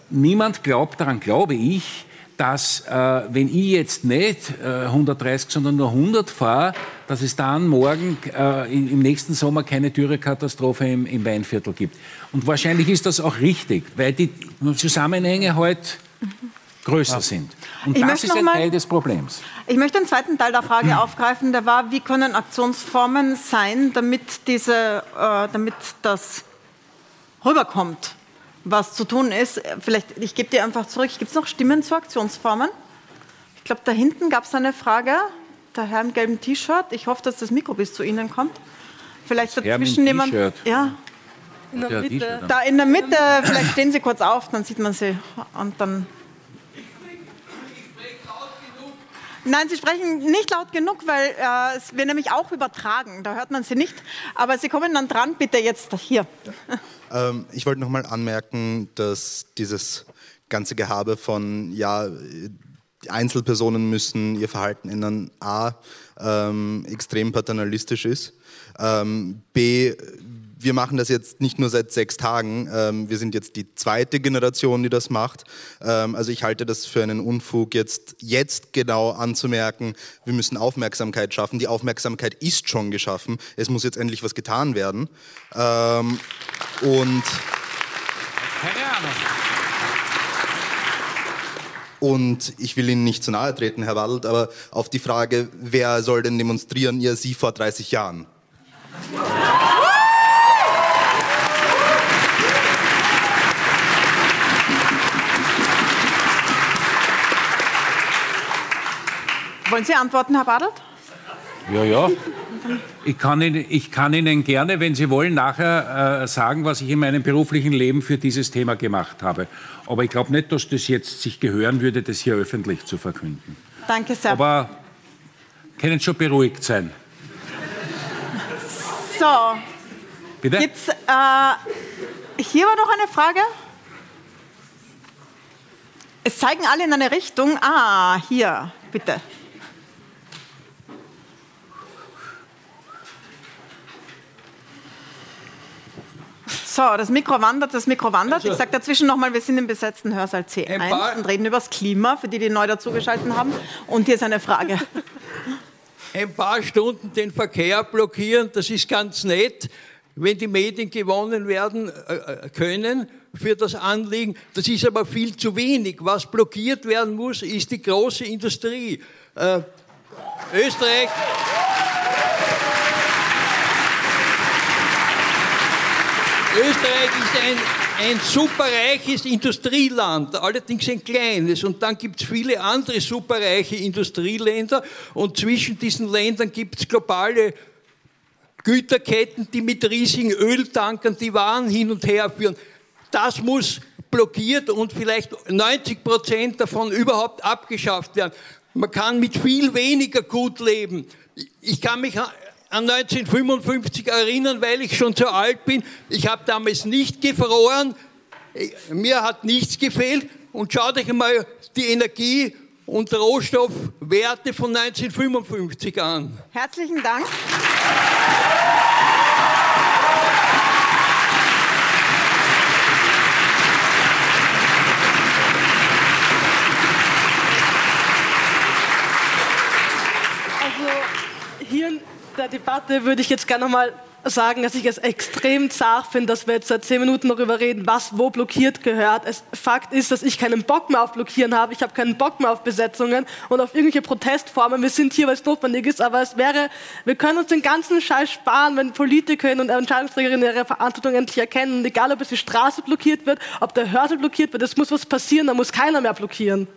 Niemand glaubt daran, glaube ich, dass äh, wenn ich jetzt nicht äh, 130, sondern nur 100 fahre, dass es dann morgen äh, im nächsten Sommer keine Dürrekatastrophe im, im Weinviertel gibt. Und wahrscheinlich ist das auch richtig, weil die Zusammenhänge halt größer ja. sind. Und ich das ist ein Teil des Problems.
Ich möchte den zweiten Teil der Frage aufgreifen, der war, wie können Aktionsformen sein, damit, diese, äh, damit das rüberkommt? Was zu tun ist. Vielleicht, ich gebe dir einfach zurück. Gibt es noch Stimmen zu Aktionsformen? Ich glaube, da hinten gab es eine Frage. Der Herr im gelben T-Shirt. Ich hoffe, dass das Mikro bis zu Ihnen kommt. Vielleicht dazwischen jemand. Ja. In der Mitte. Da in der Mitte, vielleicht stehen Sie kurz auf, dann sieht man Sie. Und dann. Nein, Sie sprechen nicht laut genug, weil äh, wir nämlich auch übertragen. Da hört man Sie nicht. Aber Sie kommen dann dran, bitte jetzt hier.
Ja. Ähm, ich wollte nochmal anmerken, dass dieses ganze Gehabe von, ja, Einzelpersonen müssen ihr Verhalten ändern, a, ähm, extrem paternalistisch ist, ähm, b, wir machen das jetzt nicht nur seit sechs Tagen, ähm, wir sind jetzt die zweite Generation, die das macht. Ähm, also ich halte das für einen Unfug, jetzt, jetzt genau anzumerken, wir müssen Aufmerksamkeit schaffen. Die Aufmerksamkeit ist schon geschaffen, es muss jetzt endlich was getan werden. Ähm, und. Und ich will Ihnen nicht zu nahe treten, Herr Wadelt, aber auf die Frage, wer soll denn demonstrieren, ihr Sie vor 30 Jahren?
Wollen Sie antworten, Herr Badelt?
Ja, ja. Ich kann, Ihnen, ich kann Ihnen gerne, wenn Sie wollen, nachher äh, sagen, was ich in meinem beruflichen Leben für dieses Thema gemacht habe. Aber ich glaube nicht, dass das jetzt sich gehören würde, das hier öffentlich zu verkünden.
Danke sehr.
Aber können schon beruhigt sein.
So. Bitte? Gibt's, äh, hier war noch eine Frage. Es zeigen alle in eine Richtung. Ah, hier, bitte. So, das Mikro wandert, das Mikro wandert. Ich sage dazwischen nochmal, wir sind im besetzten Hörsaal C1 und reden über das Klima, für die, die neu dazugeschaltet haben. Und hier ist eine Frage.
Ein paar Stunden den Verkehr blockieren, das ist ganz nett. Wenn die Medien gewonnen werden äh, äh, können für das Anliegen, das ist aber viel zu wenig. Was blockiert werden muss, ist die große Industrie. Äh, Österreich. Österreich ist ein, ein superreiches Industrieland, allerdings ein kleines. Und dann gibt es viele andere superreiche Industrieländer. Und zwischen diesen Ländern gibt es globale Güterketten, die mit riesigen Öltankern die Waren hin und her führen. Das muss blockiert und vielleicht 90 Prozent davon überhaupt abgeschafft werden. Man kann mit viel weniger gut leben. Ich kann mich an 1955 erinnern, weil ich schon zu alt bin. Ich habe damals nicht gefroren, mir hat nichts gefehlt. Und schaut euch mal die Energie- und Rohstoffwerte von 1955 an.
Herzlichen Dank.
Also hier der Debatte würde ich jetzt gerne noch mal sagen, dass ich es extrem zart finde, dass wir jetzt seit zehn Minuten darüber reden, was wo blockiert gehört. Es, Fakt ist, dass ich keinen Bock mehr auf Blockieren habe. Ich habe keinen Bock mehr auf Besetzungen und auf irgendwelche Protestformen. Wir sind hier, weil es notwendig ist, aber es wäre, wir können uns den ganzen Scheiß sparen, wenn Politikerinnen und Entscheidungsträgerinnen ihre Verantwortung endlich erkennen. Und egal, ob es die Straße blockiert wird, ob der Hörsaal blockiert wird, es muss was passieren, da muss keiner mehr blockieren.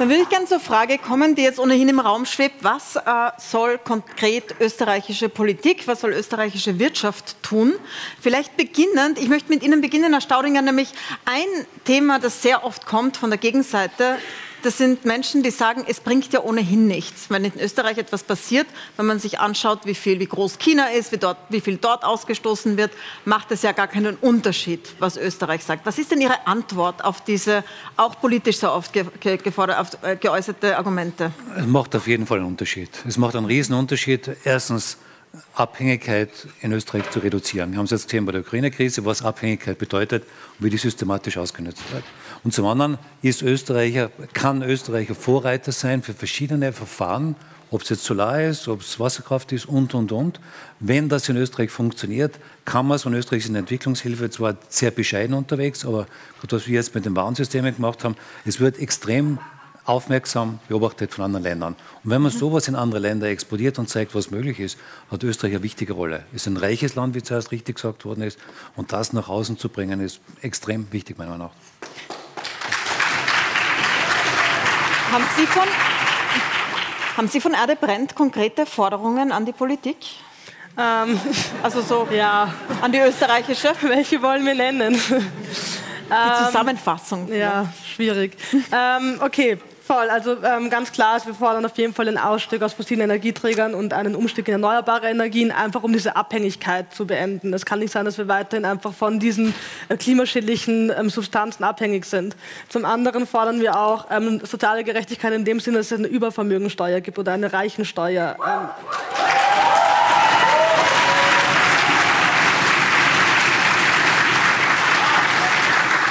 Dann würde ich gerne zur Frage kommen, die jetzt ohnehin im Raum schwebt. Was äh, soll konkret österreichische Politik, was soll österreichische Wirtschaft tun? Vielleicht beginnend, ich möchte mit Ihnen beginnen, Herr Staudinger, nämlich ein Thema, das sehr oft kommt von der Gegenseite, das sind Menschen, die sagen, es bringt ja ohnehin nichts. Wenn in Österreich etwas passiert, wenn man sich anschaut, wie viel, wie groß China ist, wie, dort, wie viel dort ausgestoßen wird, macht es ja gar keinen Unterschied, was Österreich sagt. Was ist denn Ihre Antwort auf diese auch politisch so oft ge gefordert, äh, geäußerte Argumente?
Es macht auf jeden Fall einen Unterschied. Es macht einen riesen Unterschied. Erstens, Abhängigkeit in Österreich zu reduzieren. Wir haben es jetzt gesehen bei der Ukraine-Krise, was Abhängigkeit bedeutet und wie die systematisch ausgenutzt wird. Und zum anderen ist Österreicher, kann Österreicher Vorreiter sein für verschiedene Verfahren, ob es jetzt Solar ist, ob es Wasserkraft ist und, und, und. Wenn das in Österreich funktioniert, kann man es, und Österreich ist in der Entwicklungshilfe zwar sehr bescheiden unterwegs, aber gut, was wir jetzt mit den Warnsystemen gemacht haben, es wird extrem aufmerksam beobachtet von anderen Ländern. Und wenn man sowas in andere Länder exportiert und zeigt, was möglich ist, hat Österreich eine wichtige Rolle. Es ist ein reiches Land, wie zuerst richtig gesagt worden ist. Und das nach außen zu bringen, ist extrem wichtig, meiner Meinung nach.
Haben Sie von, haben Sie von Erde brennt konkrete Forderungen an die Politik? Ähm, also so ja. an die österreichische?
Welche wollen wir nennen?
Die Zusammenfassung.
Ähm, ja, schwierig. ähm, okay, Voll, also ähm, ganz klar ist, wir fordern auf jeden Fall den Ausstieg aus fossilen Energieträgern und einen Umstieg in erneuerbare Energien, einfach um diese Abhängigkeit zu beenden. Es kann nicht sein, dass wir weiterhin einfach von diesen äh, klimaschädlichen ähm, Substanzen abhängig sind. Zum anderen fordern wir auch ähm, soziale Gerechtigkeit in dem Sinne, dass es eine Übervermögensteuer gibt oder eine Reichensteuer. Ähm.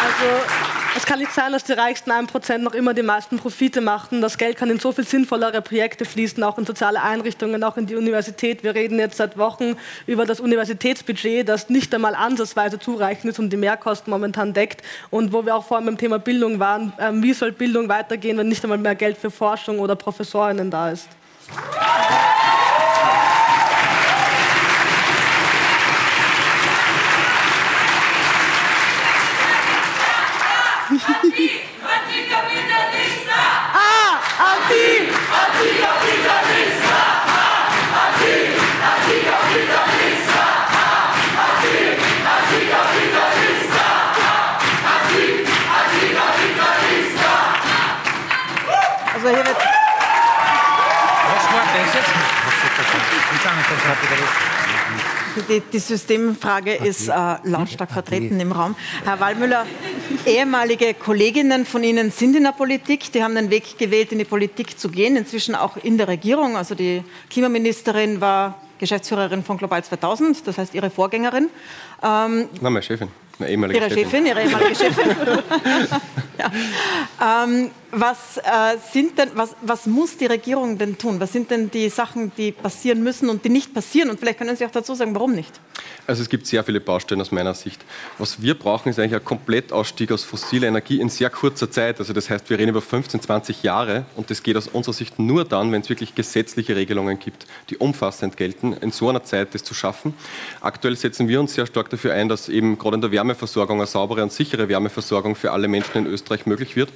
Also es kann nicht sein, dass die reichsten 1% noch immer die meisten Profite machen. Das Geld kann in so viel sinnvollere Projekte fließen, auch in soziale Einrichtungen, auch in die Universität. Wir reden jetzt seit Wochen über das Universitätsbudget, das nicht einmal ansatzweise zureichend ist und die Mehrkosten momentan deckt. Und wo wir auch vorhin beim Thema Bildung waren, ähm, wie soll Bildung weitergehen, wenn nicht einmal mehr Geld für Forschung oder Professorinnen da ist? anticapitalista! A! Anti! Anticapitalista! A! Anti! Anticapitalista! A! Anti! Anticapitalista! A! Anti! Anticapitalista!
Also hier wird... Was macht das jetzt? Witamy, to jest Die, die Systemfrage ist äh, lautstark vertreten im Raum. Herr Wallmüller, ehemalige Kolleginnen von Ihnen sind in der Politik. Die haben den Weg gewählt, in die Politik zu gehen, inzwischen auch in der Regierung. Also die Klimaministerin war Geschäftsführerin von Global 2000, das heißt Ihre Vorgängerin.
Ähm, Na, meine Chefin.
Eine ehemalige Ihre Chefin, Chefin Ihre ehemalige Chefin. ja. ähm, was, äh, sind denn, was, was muss die Regierung denn tun? Was sind denn die Sachen, die passieren müssen und die nicht passieren? Und vielleicht können Sie auch dazu sagen, warum nicht?
Also es gibt sehr viele Baustellen aus meiner Sicht. Was wir brauchen, ist eigentlich ein Komplettausstieg aus fossiler Energie in sehr kurzer Zeit. Also das heißt, wir reden über 15, 20 Jahre und das geht aus unserer Sicht nur dann, wenn es wirklich gesetzliche Regelungen gibt, die umfassend gelten, in so einer Zeit das zu schaffen. Aktuell setzen wir uns sehr stark dafür ein, dass eben gerade in der Wärmeversorgung eine saubere und sichere Wärmeversorgung für alle Menschen in Österreich möglich wird.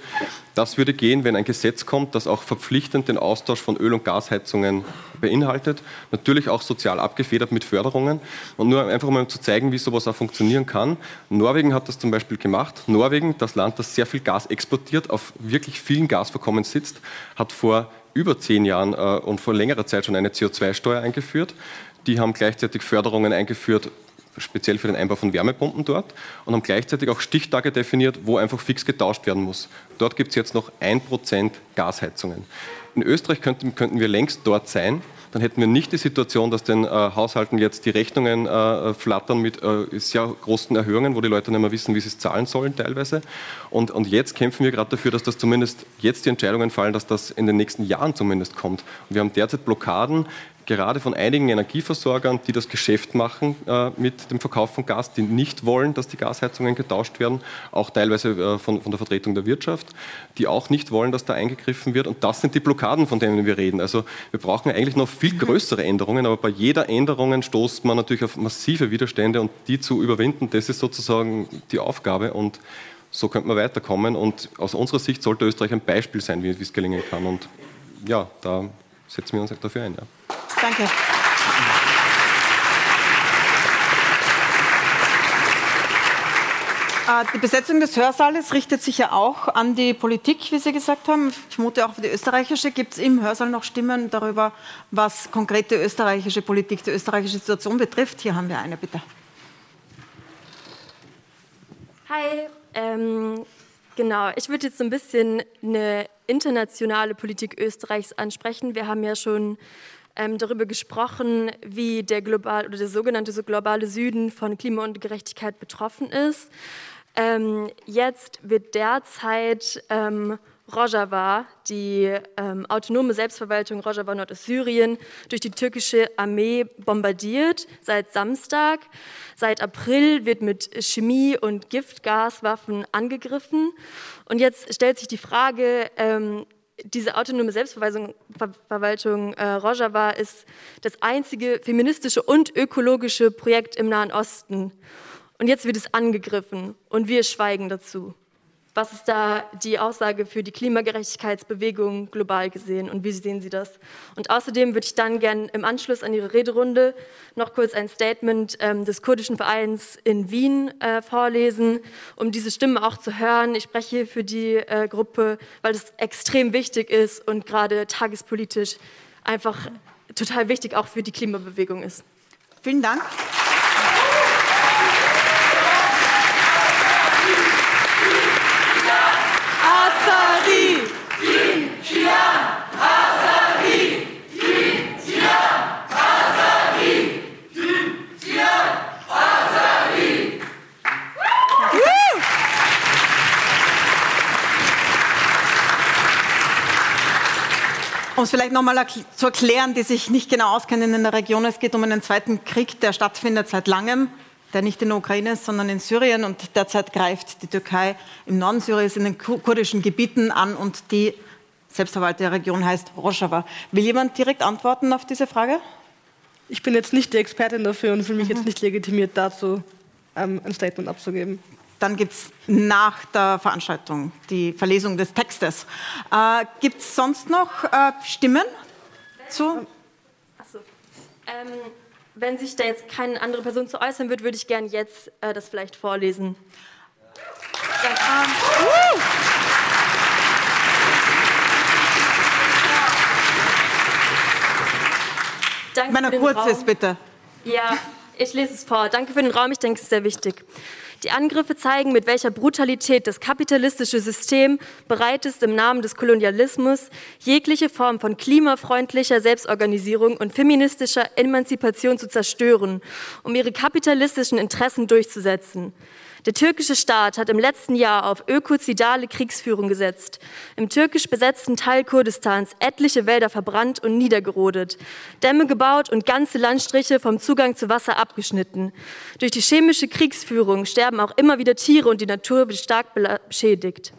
Das würde gehen, wenn ein Gesetz kommt, das auch verpflichtend den Austausch von Öl- und Gasheizungen beinhaltet. Natürlich auch sozial abgefedert mit Förderungen. Und nur einfach mal um zu zeigen, wie sowas auch funktionieren kann. Norwegen hat das zum Beispiel gemacht. Norwegen, das Land, das sehr viel Gas exportiert, auf wirklich vielen Gasvorkommen sitzt, hat vor über zehn Jahren äh, und vor längerer Zeit schon eine CO2-Steuer eingeführt. Die haben gleichzeitig Förderungen eingeführt speziell für den Einbau von Wärmepumpen dort und haben gleichzeitig auch Stichtage definiert, wo einfach fix getauscht werden muss. Dort gibt es jetzt noch 1% Gasheizungen. In Österreich könnten, könnten wir längst dort sein. dann hätten wir nicht die Situation, dass den äh, Haushalten jetzt die Rechnungen äh, flattern mit äh, sehr großen Erhöhungen, wo die Leute nicht mehr wissen, wie sie es zahlen sollen teilweise. Und, und jetzt kämpfen wir gerade dafür, dass das zumindest jetzt die Entscheidungen fallen, dass das in den nächsten Jahren zumindest kommt. Und wir haben derzeit Blockaden gerade von einigen Energieversorgern, die das Geschäft machen äh, mit dem Verkauf von Gas, die nicht wollen, dass die Gasheizungen getauscht werden, auch teilweise äh, von, von, der Vertretung der Wirtschaft, die auch nicht wollen, dass da eingegriffen wird. Und das sind die Blockaden, von denen wir reden. Also wir brauchen eigentlich noch viel größere Änderungen, aber bei jeder Änderung stoßt man natürlich auf massive Widerstände und die zu überwinden, das ist sozusagen die Aufgabe und so könnte man weiterkommen. Und aus unserer Sicht sollte Österreich ein Beispiel sein, wie es gelingen kann. Und ja, da setzen wir uns dafür ein. Ja.
Danke. Äh, die Besetzung des Hörsaales richtet sich ja auch an die Politik, wie Sie gesagt haben. Ich vermute auch für die österreichische. Gibt es im Hörsaal noch Stimmen darüber, was konkrete österreichische Politik, die österreichische Situation betrifft? Hier haben wir eine, bitte.
Hi, ähm, genau. Ich würde jetzt so ein bisschen eine internationale Politik Österreichs ansprechen. Wir haben ja schon ähm, darüber gesprochen, wie der global oder der sogenannte so globale Süden von Klima und Gerechtigkeit betroffen ist. Ähm, jetzt wird derzeit ähm, Rojava, die ähm, autonome Selbstverwaltung Rojava Nordostsyrien, durch die türkische Armee bombardiert seit Samstag. Seit April wird mit Chemie- und Giftgaswaffen angegriffen. Und jetzt stellt sich die Frage, ähm, diese autonome Selbstverwaltung äh, Rojava ist das einzige feministische und ökologische Projekt im Nahen Osten. Und jetzt wird es angegriffen und wir schweigen dazu. Was ist da die Aussage für die Klimagerechtigkeitsbewegung global gesehen und wie sehen Sie das? Und außerdem würde ich dann gerne im Anschluss an Ihre Rederunde noch kurz ein Statement ähm, des kurdischen Vereins in Wien äh, vorlesen, um diese Stimmen auch zu hören. Ich spreche hier für die äh, Gruppe, weil es extrem wichtig ist und gerade tagespolitisch einfach total wichtig auch für die Klimabewegung ist.
Vielen Dank. Um es vielleicht nochmal zu erklären, die sich nicht genau auskennen in der Region, es geht um einen zweiten Krieg, der stattfindet seit langem, der nicht in der Ukraine ist, sondern in Syrien. Und derzeit greift die Türkei im Norden Syriens in den kurdischen Gebieten an und die selbstverwaltete Region heißt Rojava. Will jemand direkt antworten auf diese Frage?
Ich bin jetzt nicht die Expertin dafür und fühle mich mhm. jetzt nicht legitimiert dazu, ähm, ein Statement abzugeben.
Dann gibt es nach der Veranstaltung die Verlesung des Textes. Äh, gibt es sonst noch äh, Stimmen zu?
Achso. Ähm, wenn sich da jetzt keine andere Person zu äußern wird, würde ich gerne jetzt äh, das vielleicht vorlesen. Ja. Ähm, uh!
Danke Meiner kurz ist, bitte.
Ja, ich lese es vor. Danke für den Raum, ich denke, es ist sehr wichtig. Die Angriffe zeigen, mit welcher Brutalität das kapitalistische System bereit ist, im Namen des Kolonialismus jegliche Form von klimafreundlicher Selbstorganisierung und feministischer Emanzipation zu zerstören, um ihre kapitalistischen Interessen durchzusetzen. Der türkische Staat hat im letzten Jahr auf ökozidale Kriegsführung gesetzt, im türkisch besetzten Teil Kurdistans etliche Wälder verbrannt und niedergerodet, Dämme gebaut und ganze Landstriche vom Zugang zu Wasser abgeschnitten. Durch die chemische Kriegsführung sterben auch immer wieder Tiere und die Natur wird stark beschädigt.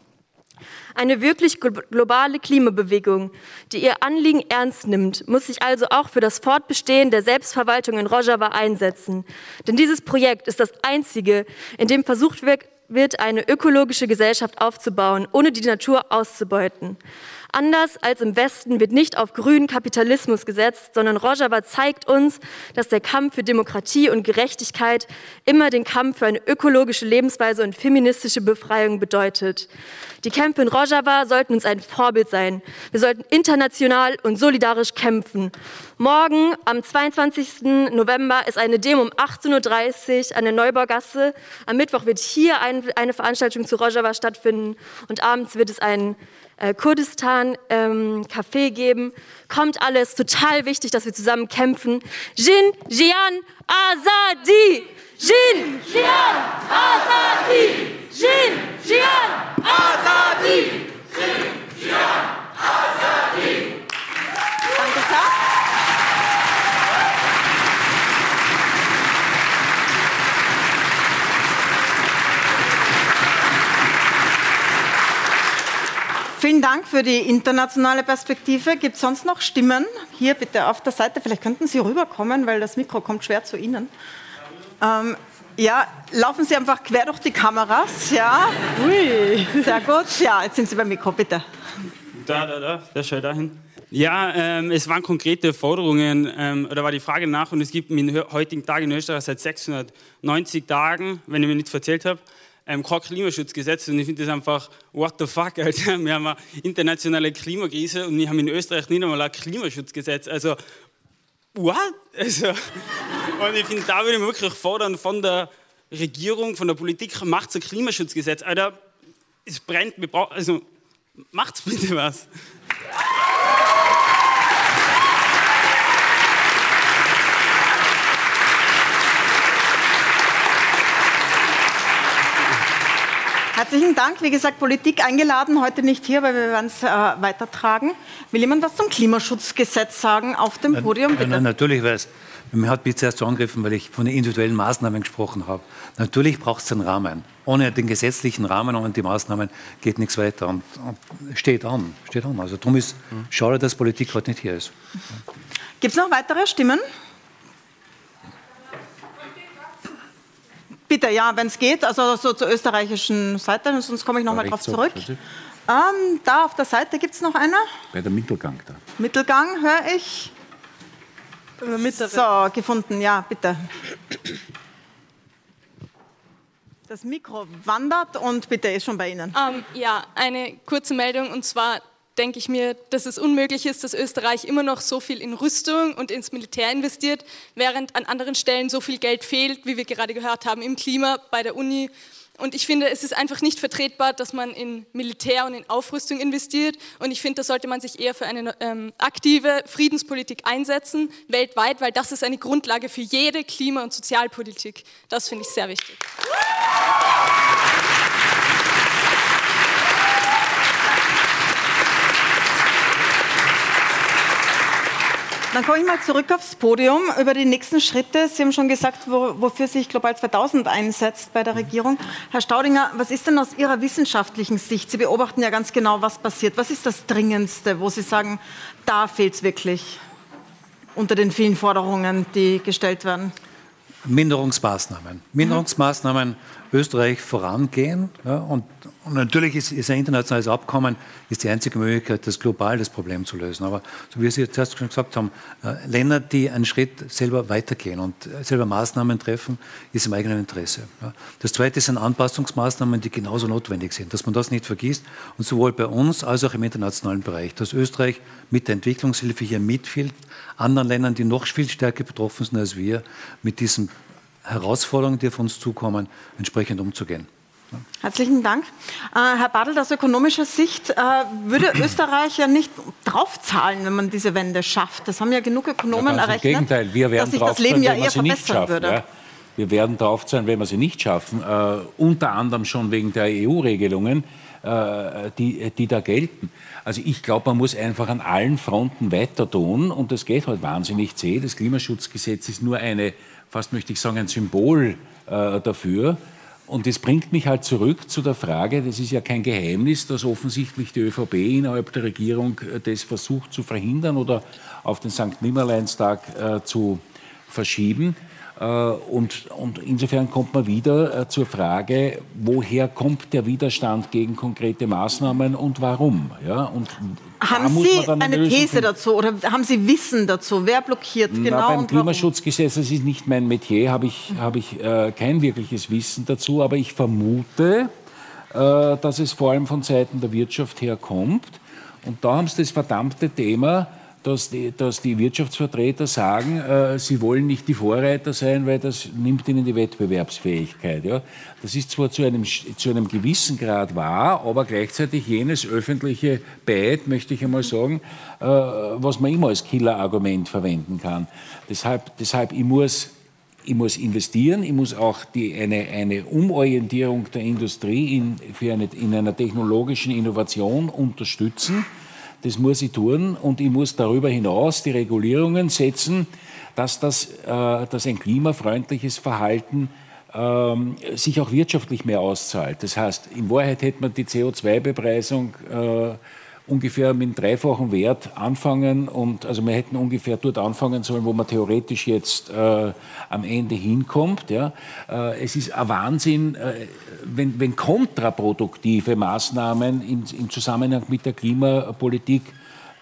Eine wirklich globale Klimabewegung, die ihr Anliegen ernst nimmt, muss sich also auch für das Fortbestehen der Selbstverwaltung in Rojava einsetzen. Denn dieses Projekt ist das einzige, in dem versucht wird, eine ökologische Gesellschaft aufzubauen, ohne die Natur auszubeuten. Anders als im Westen wird nicht auf grünen Kapitalismus gesetzt, sondern Rojava zeigt uns, dass der Kampf für Demokratie und Gerechtigkeit immer den Kampf für eine ökologische Lebensweise und feministische Befreiung bedeutet. Die Kämpfe in Rojava sollten uns ein Vorbild sein. Wir sollten international und solidarisch kämpfen. Morgen, am 22. November, ist eine Demo um 18.30 Uhr an der Neubaugasse. Am Mittwoch wird hier ein, eine Veranstaltung zu Rojava stattfinden und abends wird es einen äh, Kurdistan ähm, Kaffee geben. Kommt alles, total wichtig, dass wir zusammen kämpfen. Jin, Jian, Azadi! Jin, Jian, Azadi! Jin, Jian, Azadi! Jin, Jian, Azadi! Danke, sehr.
Vielen Dank für die internationale Perspektive. Gibt es sonst noch Stimmen? Hier bitte auf der Seite. Vielleicht könnten Sie rüberkommen, weil das Mikro kommt schwer zu Ihnen. Ähm, ja, laufen Sie einfach quer durch die Kameras. Ja. Ui. Sehr gut. Ja, jetzt sind Sie beim Mikro, bitte.
Da, da, da, der schau dahin. Ja, ähm, es waren konkrete Forderungen, ähm, oder war die Frage nach, und es gibt in heutigen Tagen in Österreich seit 690 Tagen, wenn ich mir nicht verzählt habe, ähm, kein Klimaschutzgesetz und ich finde das einfach, what the fuck, Alter. Wir haben eine internationale Klimakrise und wir haben in Österreich nicht einmal ein Klimaschutzgesetz. Also, what? Also, und ich finde, da würde ich wirklich fordern von der Regierung, von der Politik, macht ein Klimaschutzgesetz. Alter, es brennt, wir brauchen, also, macht's bitte was.
Herzlichen Dank. Wie gesagt, Politik eingeladen, heute nicht hier, weil wir werden es äh, weitertragen. Will jemand was zum Klimaschutzgesetz sagen auf dem Podium?
Bitte? natürlich, weil es, mich hat mich zuerst so angegriffen, weil ich von den individuellen Maßnahmen gesprochen habe. Natürlich braucht es einen Rahmen. Ohne den gesetzlichen Rahmen und die Maßnahmen geht nichts weiter. Und, und steht an, steht an. Also darum ist schade, dass Politik heute nicht hier ist.
Gibt es noch weitere Stimmen? Bitte, ja, wenn es geht, also so zur österreichischen Seite, sonst komme ich nochmal drauf zurück. Ähm, da auf der Seite gibt es noch eine.
Bei der Mittelgang da.
Mittelgang höre ich. So, gefunden, ja, bitte. Das Mikro wandert und bitte ist schon bei Ihnen.
Ähm, ja, eine kurze Meldung und zwar denke ich mir, dass es unmöglich ist, dass Österreich immer noch so viel in Rüstung und ins Militär investiert, während an anderen Stellen so viel Geld fehlt, wie wir gerade gehört haben, im Klima, bei der Uni. Und ich finde, es ist einfach nicht vertretbar, dass man in Militär und in Aufrüstung investiert. Und ich finde, da sollte man sich eher für eine ähm, aktive Friedenspolitik einsetzen, weltweit, weil das ist eine Grundlage für jede Klima- und Sozialpolitik. Das finde ich sehr wichtig.
Dann komme ich mal zurück aufs Podium über die nächsten Schritte. Sie haben schon gesagt, wo, wofür sich Global 2000 einsetzt bei der Regierung. Herr Staudinger, was ist denn aus Ihrer wissenschaftlichen Sicht? Sie beobachten ja ganz genau, was passiert. Was ist das Dringendste, wo Sie sagen, da fehlt es wirklich unter den vielen Forderungen, die gestellt werden?
Minderungsmaßnahmen. Minderungsmaßnahmen. Österreich vorangehen. Ja, und, und, natürlich ist, ist, ein internationales Abkommen ist die einzige Möglichkeit, das global das Problem zu lösen. Aber so wie Sie zuerst schon gesagt haben, äh, Länder, die einen Schritt selber weitergehen und äh, selber Maßnahmen treffen, ist im eigenen Interesse. Ja. Das Zweite sind Anpassungsmaßnahmen, die genauso notwendig sind, dass man das nicht vergisst. Und sowohl bei uns als auch im internationalen Bereich, dass Österreich mit der Entwicklungshilfe hier mitfilmt, anderen Ländern, die noch viel stärker betroffen sind als wir, mit diesen Herausforderungen, die auf uns zukommen, entsprechend umzugehen.
Herzlichen Dank. Äh, Herr Badelt, aus ökonomischer Sicht äh, würde Österreich ja nicht draufzahlen, wenn man diese Wende schafft. Das haben ja genug Ökonomen ja, errechnet,
Im Gegenteil, wir werden
dass sich das Leben ja eher verbessern
schafft,
würde. Ja.
Wir werden draufzahlen, wenn wir sie nicht schaffen, äh, unter anderem schon wegen der EU-Regelungen, äh, die, die da gelten. Also ich glaube, man muss einfach an allen Fronten weiter tun und das geht halt wahnsinnig zäh. Das Klimaschutzgesetz ist nur eine fast möchte ich sagen, ein Symbol äh, dafür. Und das bringt mich halt zurück zu der Frage, das ist ja kein Geheimnis, dass offensichtlich die ÖVP innerhalb der Regierung äh, das versucht zu verhindern oder auf den St. Nimmerleinstag äh, zu verschieben. Äh, und, und, insofern kommt man wieder äh, zur Frage, woher kommt der Widerstand gegen konkrete Maßnahmen und warum? Ja, und
haben Sie eine These dazu oder haben Sie Wissen dazu? Wer blockiert
Na,
genau?
Beim Klimaschutzgesetz, das ist nicht mein Metier, habe ich, hab ich äh, kein wirkliches Wissen dazu, aber ich vermute, äh, dass es vor allem von Seiten der Wirtschaft her kommt. Und da haben Sie das verdammte Thema dass die, dass die Wirtschaftsvertreter sagen, äh, sie wollen nicht die Vorreiter sein, weil das nimmt ihnen die Wettbewerbsfähigkeit. Ja? Das ist zwar zu einem, zu einem gewissen Grad wahr, aber gleichzeitig jenes öffentliche Beit, möchte ich einmal sagen, äh, was man immer als Killerargument verwenden kann. Deshalb, deshalb ich muss ich muss investieren, ich muss auch die, eine, eine Umorientierung der Industrie in, für eine, in einer technologischen Innovation unterstützen. Das muss ich tun und ich muss darüber hinaus die Regulierungen setzen, dass, das, äh, dass ein klimafreundliches Verhalten ähm, sich auch wirtschaftlich mehr auszahlt. Das heißt, in Wahrheit hätte man die CO2-Bepreisung äh, ungefähr mit einem dreifachen Wert anfangen und also wir hätten ungefähr dort anfangen sollen, wo man theoretisch jetzt äh, am Ende hinkommt. Ja. Äh, es ist ein Wahnsinn, äh, wenn, wenn kontraproduktive Maßnahmen im, im Zusammenhang mit der Klimapolitik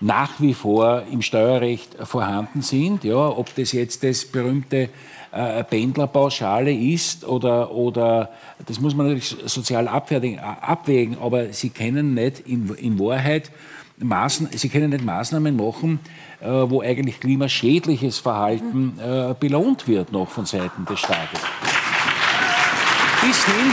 nach wie vor im Steuerrecht vorhanden sind. Ja, ob das jetzt das berühmte äh, Pendlerpauschale ist oder, oder das muss man natürlich sozial abwägen, abwägen aber sie können nicht in, in Wahrheit Maßen, sie können nicht Maßnahmen machen, äh, wo eigentlich klimaschädliches Verhalten äh, belohnt wird noch von Seiten des Staates. Bis hin,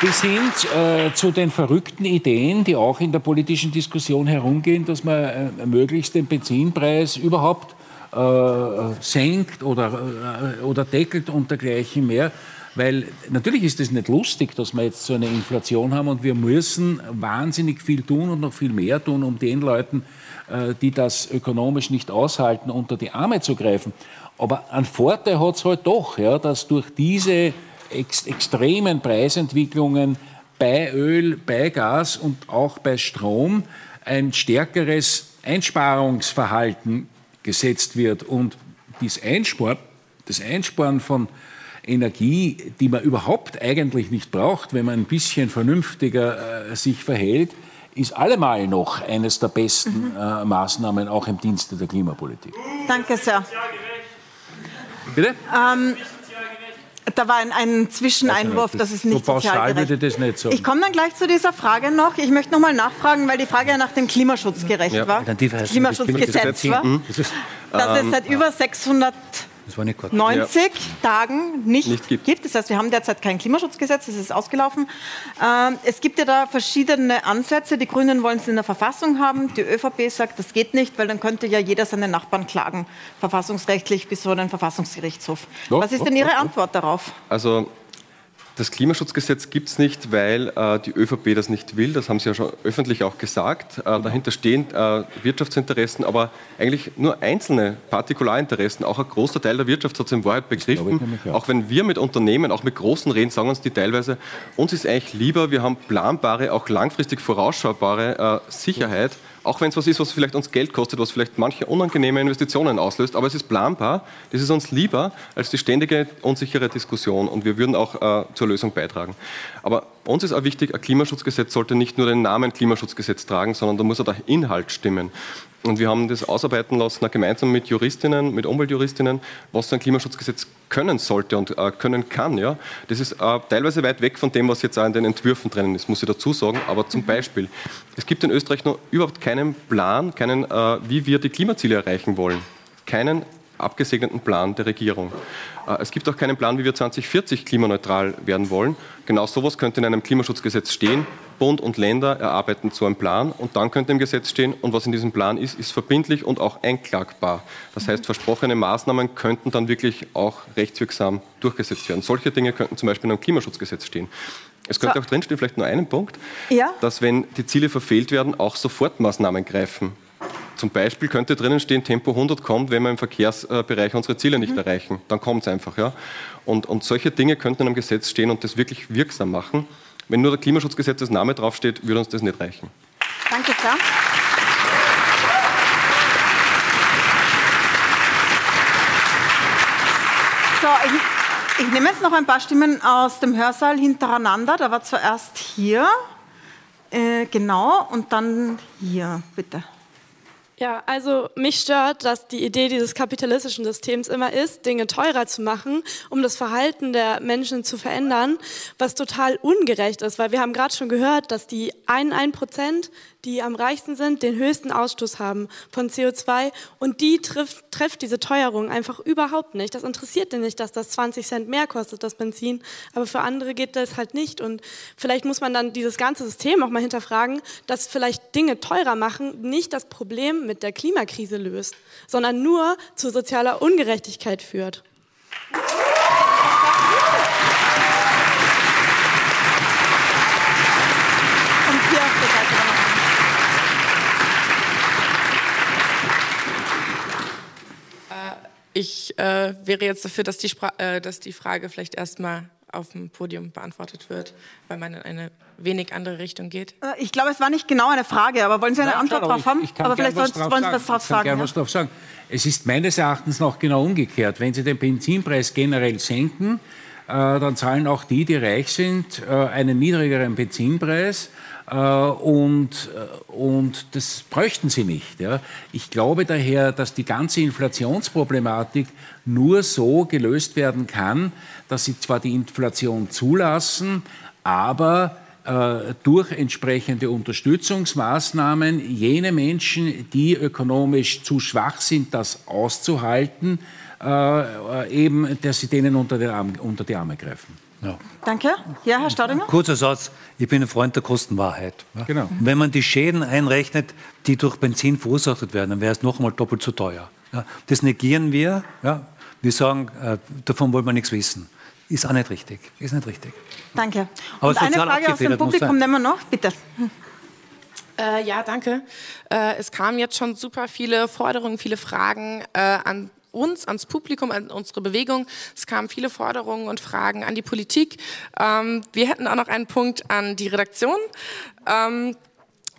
bis hin äh, zu den verrückten Ideen, die auch in der politischen Diskussion herumgehen, dass man äh, möglichst den Benzinpreis überhaupt äh, senkt oder, äh, oder deckelt und dergleichen mehr. Weil natürlich ist es nicht lustig, dass wir jetzt so eine Inflation haben und wir müssen wahnsinnig viel tun und noch viel mehr tun, um den Leuten, äh, die das ökonomisch nicht aushalten, unter die Arme zu greifen. Aber ein Vorteil hat es halt doch, ja, dass durch diese ex extremen Preisentwicklungen bei Öl, bei Gas und auch bei Strom ein stärkeres Einsparungsverhalten gesetzt wird und das Einsparen, das Einsparen von Energie, die man überhaupt eigentlich nicht braucht, wenn man ein bisschen vernünftiger äh, sich verhält, ist allemal noch eines der besten mhm. äh, Maßnahmen auch im Dienste der Klimapolitik.
Danke sehr.
Bitte?
Ähm, da war ein, ein Zwischeneinwurf, das ist nicht so pauschal würde
das nicht so.
Ich komme dann gleich zu dieser Frage noch. Ich möchte noch mal nachfragen, weil die Frage ja nach dem Klimaschutz gerecht ja. war. Klimaschutzgesetz war. Das es seit über 600 90 ja. Tagen nicht, nicht gibt. gibt. Das heißt, wir haben derzeit kein Klimaschutzgesetz, das ist ausgelaufen. Ähm, es gibt ja da verschiedene Ansätze. Die Grünen wollen es in der Verfassung haben. Die ÖVP sagt, das geht nicht, weil dann könnte ja jeder seine Nachbarn klagen, verfassungsrechtlich bis vor den Verfassungsgerichtshof. Doch, Was ist denn Ihre Antwort darauf?
Also das Klimaschutzgesetz gibt es nicht, weil äh, die ÖVP das nicht will. Das haben Sie ja schon öffentlich auch gesagt. Äh, dahinter stehen äh, Wirtschaftsinteressen, aber eigentlich nur einzelne Partikularinteressen. Auch ein großer Teil der Wirtschaft hat es in Wahrheit begriffen. Auch wenn wir mit Unternehmen, auch mit großen reden, sagen uns die teilweise, uns ist eigentlich lieber, wir haben planbare, auch langfristig vorausschaubare äh, Sicherheit. Ja auch wenn es was ist, was vielleicht uns Geld kostet, was vielleicht manche unangenehme Investitionen auslöst, aber es ist planbar, das ist uns lieber als die ständige unsichere Diskussion und wir würden auch äh, zur Lösung beitragen. Aber uns ist auch wichtig, ein Klimaschutzgesetz sollte nicht nur den Namen Klimaschutzgesetz tragen, sondern da muss auch der Inhalt stimmen. Und wir haben das ausarbeiten lassen, gemeinsam mit Juristinnen, mit Umweltjuristinnen, was so ein Klimaschutzgesetz können sollte und äh, können kann. Ja? Das ist äh, teilweise weit weg von dem, was jetzt auch in den Entwürfen drinnen ist, muss ich dazu sagen. Aber zum mhm. Beispiel, es gibt in Österreich noch überhaupt keinen Plan, keinen, äh, wie wir die Klimaziele erreichen wollen. Keinen abgesegneten Plan der Regierung. Äh, es gibt auch keinen Plan, wie wir 2040 klimaneutral werden wollen. Genau sowas könnte in einem Klimaschutzgesetz stehen. Bund und Länder erarbeiten so einen Plan und dann könnte im Gesetz stehen, und was in diesem Plan ist, ist verbindlich und auch einklagbar. Das heißt, versprochene Maßnahmen könnten dann wirklich auch rechtswirksam durchgesetzt werden. Solche Dinge könnten zum Beispiel in einem Klimaschutzgesetz stehen. Es könnte so. auch drinstehen, vielleicht nur einen Punkt, ja? dass wenn die Ziele verfehlt werden, auch Sofortmaßnahmen greifen. Zum Beispiel könnte drinnen stehen, Tempo 100 kommt, wenn wir im Verkehrsbereich unsere Ziele nicht mhm. erreichen. Dann kommt es einfach. Ja? Und, und solche Dinge könnten in einem Gesetz stehen und das wirklich wirksam machen. Wenn nur der Klimaschutzgesetzesname draufsteht, würde uns das nicht reichen.
Danke sehr. So, ich, ich, nehme jetzt noch ein paar Stimmen aus dem Hörsaal hintereinander. Da war zuerst hier, äh, genau, und dann hier, bitte.
Ja, also mich stört, dass die Idee dieses kapitalistischen Systems immer ist, Dinge teurer zu machen, um das Verhalten der Menschen zu verändern, was total ungerecht ist, weil wir haben gerade schon gehört, dass die einen ein Prozent die am reichsten sind, den höchsten Ausstoß haben von CO2 und die trifft, trifft diese Teuerung einfach überhaupt nicht. Das interessiert den nicht, dass das 20 Cent mehr kostet, das Benzin, aber für andere geht das halt nicht und vielleicht muss man dann dieses ganze System auch mal hinterfragen, dass vielleicht Dinge teurer machen nicht das Problem mit der Klimakrise löst, sondern nur zu sozialer Ungerechtigkeit führt.
Ich äh, wäre jetzt dafür, dass die, äh, dass die Frage vielleicht erstmal auf dem Podium beantwortet wird, weil man in eine wenig andere Richtung geht.
Äh, ich glaube, es war nicht genau eine Frage, aber wollen Sie eine ja, Antwort darauf haben?
Ich, ich aber vielleicht wollen Sie was drauf sagen. Ich kann ja? was drauf sagen. Es ist meines Erachtens noch genau umgekehrt. Wenn Sie den Benzinpreis generell senken, äh, dann zahlen auch die, die reich sind, äh, einen niedrigeren Benzinpreis. Äh, und, äh, und das bräuchten sie nicht. Ja. Ich glaube daher, dass die ganze Inflationsproblematik nur so gelöst werden kann, dass sie zwar die Inflation zulassen, aber äh, durch entsprechende Unterstützungsmaßnahmen jene Menschen, die ökonomisch zu schwach sind, das auszuhalten, äh, eben, dass sie denen unter, Arm, unter die Arme greifen.
Ja. Danke. Ja, Herr Staudinger?
Kurzer Satz. Ich bin ein Freund der Kostenwahrheit. Genau. Wenn man die Schäden einrechnet, die durch Benzin verursacht werden, dann wäre es noch einmal doppelt so teuer. Ja. Das negieren wir. Ja. Wir sagen, äh, davon wollen wir nichts wissen. Ist auch nicht richtig. Ist nicht richtig.
Danke. Aber Und eine Frage aus dem Publikum nehmen wir noch, bitte.
Äh, ja, danke. Äh, es kamen jetzt schon super viele Forderungen, viele Fragen äh, an uns, ans Publikum, an unsere Bewegung. Es kamen viele Forderungen und Fragen an die Politik. Ähm, wir hätten auch noch einen Punkt an die Redaktion. Ähm,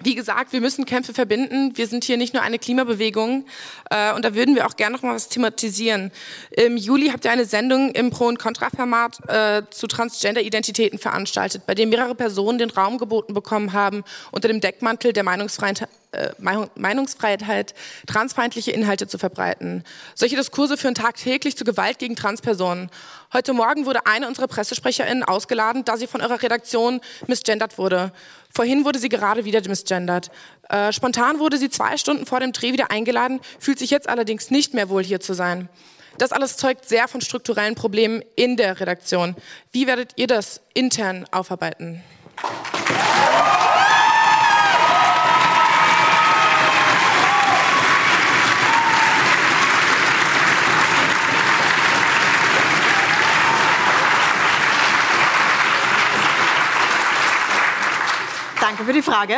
wie gesagt, wir müssen Kämpfe verbinden. Wir sind hier nicht nur eine Klimabewegung äh, und da würden wir auch gerne noch mal was thematisieren. Im Juli habt ihr eine Sendung im Pro- und Kontra-Format äh, zu Transgender-Identitäten veranstaltet, bei dem mehrere Personen den Raum geboten bekommen haben, unter dem Deckmantel der Meinungsfreiheit äh, Meinungsfreiheit transfeindliche Inhalte zu verbreiten. Solche Diskurse führen tagtäglich zu Gewalt gegen Transpersonen. Heute Morgen wurde eine unserer PressesprecherInnen ausgeladen, da sie von eurer Redaktion misgendert wurde. Vorhin wurde sie gerade wieder misgendert. Äh, spontan wurde sie zwei Stunden vor dem Dreh wieder eingeladen, fühlt sich jetzt allerdings nicht mehr wohl, hier zu sein. Das alles zeugt sehr von strukturellen Problemen in der Redaktion. Wie werdet ihr das intern aufarbeiten?
Danke für die Frage.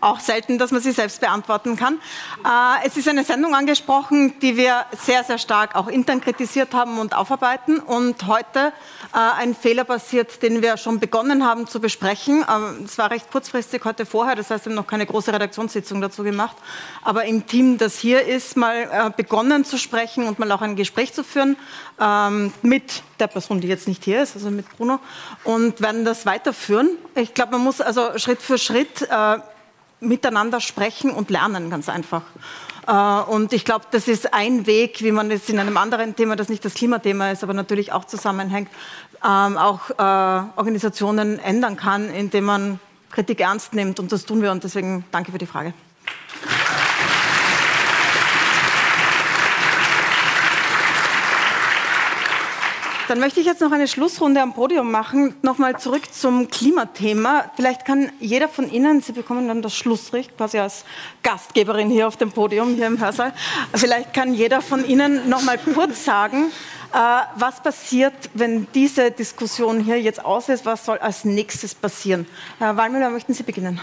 Auch selten, dass man sie selbst beantworten kann. Äh, es ist eine Sendung angesprochen, die wir sehr, sehr stark auch intern kritisiert haben und aufarbeiten. Und heute ein Fehler passiert, den wir schon begonnen haben zu besprechen. Ähm, es war recht kurzfristig heute vorher, das heißt, wir haben noch keine große Redaktionssitzung dazu gemacht. Aber im Team, das hier ist, mal äh, begonnen zu sprechen und mal auch ein Gespräch zu führen ähm, mit der Person, die jetzt nicht hier ist, also mit Bruno, und werden das weiterführen. Ich glaube, man muss also Schritt für Schritt äh, miteinander sprechen und lernen, ganz einfach. Äh, und ich glaube, das ist ein Weg, wie man es in einem anderen Thema, das nicht das Klimathema ist, aber natürlich auch zusammenhängt, ähm, auch äh, Organisationen ändern kann, indem man Kritik ernst nimmt. Und das tun wir. Und deswegen danke für die Frage. Dann möchte ich jetzt noch eine Schlussrunde am Podium machen. Nochmal zurück zum Klimathema. Vielleicht kann jeder von Ihnen, Sie bekommen dann das Schlussrecht, quasi als Gastgeberin hier auf dem Podium, hier im Hörsaal. Vielleicht kann jeder von Ihnen noch mal kurz sagen, äh, was passiert, wenn diese Diskussion hier jetzt aus ist? Was soll als nächstes passieren? Herr Wallmüller, möchten Sie beginnen?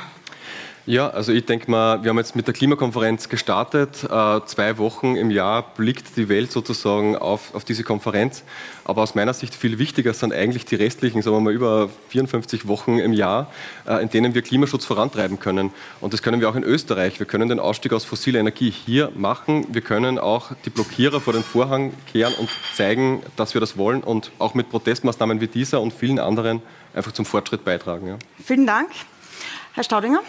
Ja, also ich denke mal, wir haben jetzt mit der Klimakonferenz gestartet. Äh, zwei Wochen im Jahr blickt die Welt sozusagen auf, auf diese Konferenz. Aber aus meiner Sicht viel wichtiger sind eigentlich die restlichen, sagen wir mal, über 54 Wochen im Jahr, äh, in denen wir Klimaschutz vorantreiben können. Und das können wir auch in Österreich. Wir können den Ausstieg aus fossiler Energie hier machen. Wir können auch die Blockierer vor den Vorhang kehren und zeigen, dass wir das wollen und auch mit Protestmaßnahmen wie dieser und vielen anderen einfach zum Fortschritt beitragen. Ja.
Vielen Dank. Herr Staudinger?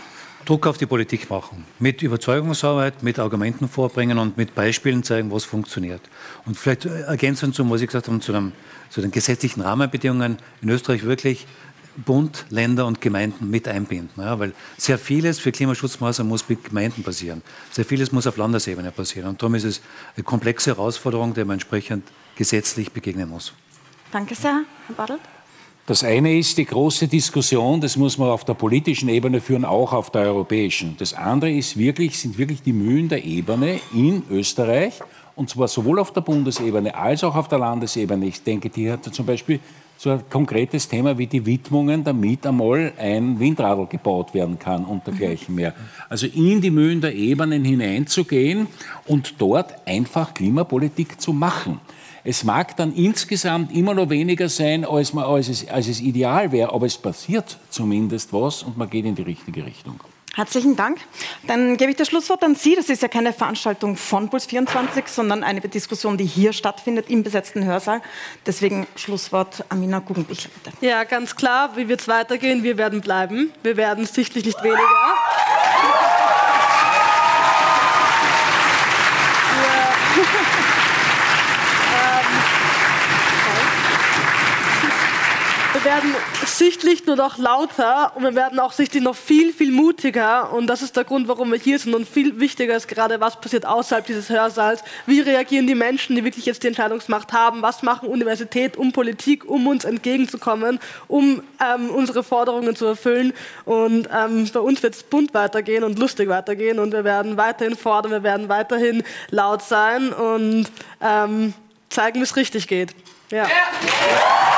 Druck auf die Politik machen. Mit Überzeugungsarbeit, mit Argumenten vorbringen und mit Beispielen zeigen, was funktioniert. Und vielleicht ergänzend zu, was ich gesagt habe, zu, dem, zu den gesetzlichen Rahmenbedingungen in Österreich wirklich Bund, Länder und Gemeinden mit einbinden. Ja, weil sehr vieles für Klimaschutzmaßnahmen muss mit Gemeinden passieren. Sehr vieles muss auf Landesebene passieren. Und darum ist es eine komplexe Herausforderung, der man entsprechend gesetzlich begegnen muss.
Danke sehr, Herr Badelt.
Das eine ist die große Diskussion, das muss man auf der politischen Ebene führen, auch auf der europäischen. Das andere ist wirklich, sind wirklich die Mühen der Ebene in Österreich, und zwar sowohl auf der Bundesebene als auch auf der Landesebene. Ich denke, die hat zum Beispiel so ein konkretes Thema wie die Widmungen, damit einmal ein Windradl gebaut werden kann und dergleichen mehr. Also in die Mühen der Ebenen hineinzugehen und dort einfach Klimapolitik zu machen. Es mag dann insgesamt immer noch weniger sein, als, man, als, es, als es ideal wäre, aber es passiert zumindest was und man geht in die richtige Richtung.
Herzlichen Dank. Dann gebe ich das Schlusswort an Sie. Das ist ja keine Veranstaltung von Puls 24, sondern eine Diskussion, die hier stattfindet im besetzten Hörsaal. Deswegen Schlusswort Amina Guggenbichler, bitte.
Ja, ganz klar. Wie wird es weitergehen? Wir werden bleiben. Wir werden sichtlich nicht weniger. Werden sichtlich nur noch lauter und wir werden auch sichtlich noch viel, viel mutiger. Und das ist der Grund, warum wir hier sind. Und viel wichtiger ist gerade, was passiert außerhalb dieses Hörsaals. Wie reagieren die Menschen, die wirklich jetzt die Entscheidungsmacht haben? Was machen Universität, um Politik, um uns entgegenzukommen, um ähm, unsere Forderungen zu erfüllen? Und ähm, bei uns wird es bunt weitergehen und lustig weitergehen. Und wir werden weiterhin fordern, wir werden weiterhin laut sein und ähm, zeigen, wie es richtig geht. Ja. ja.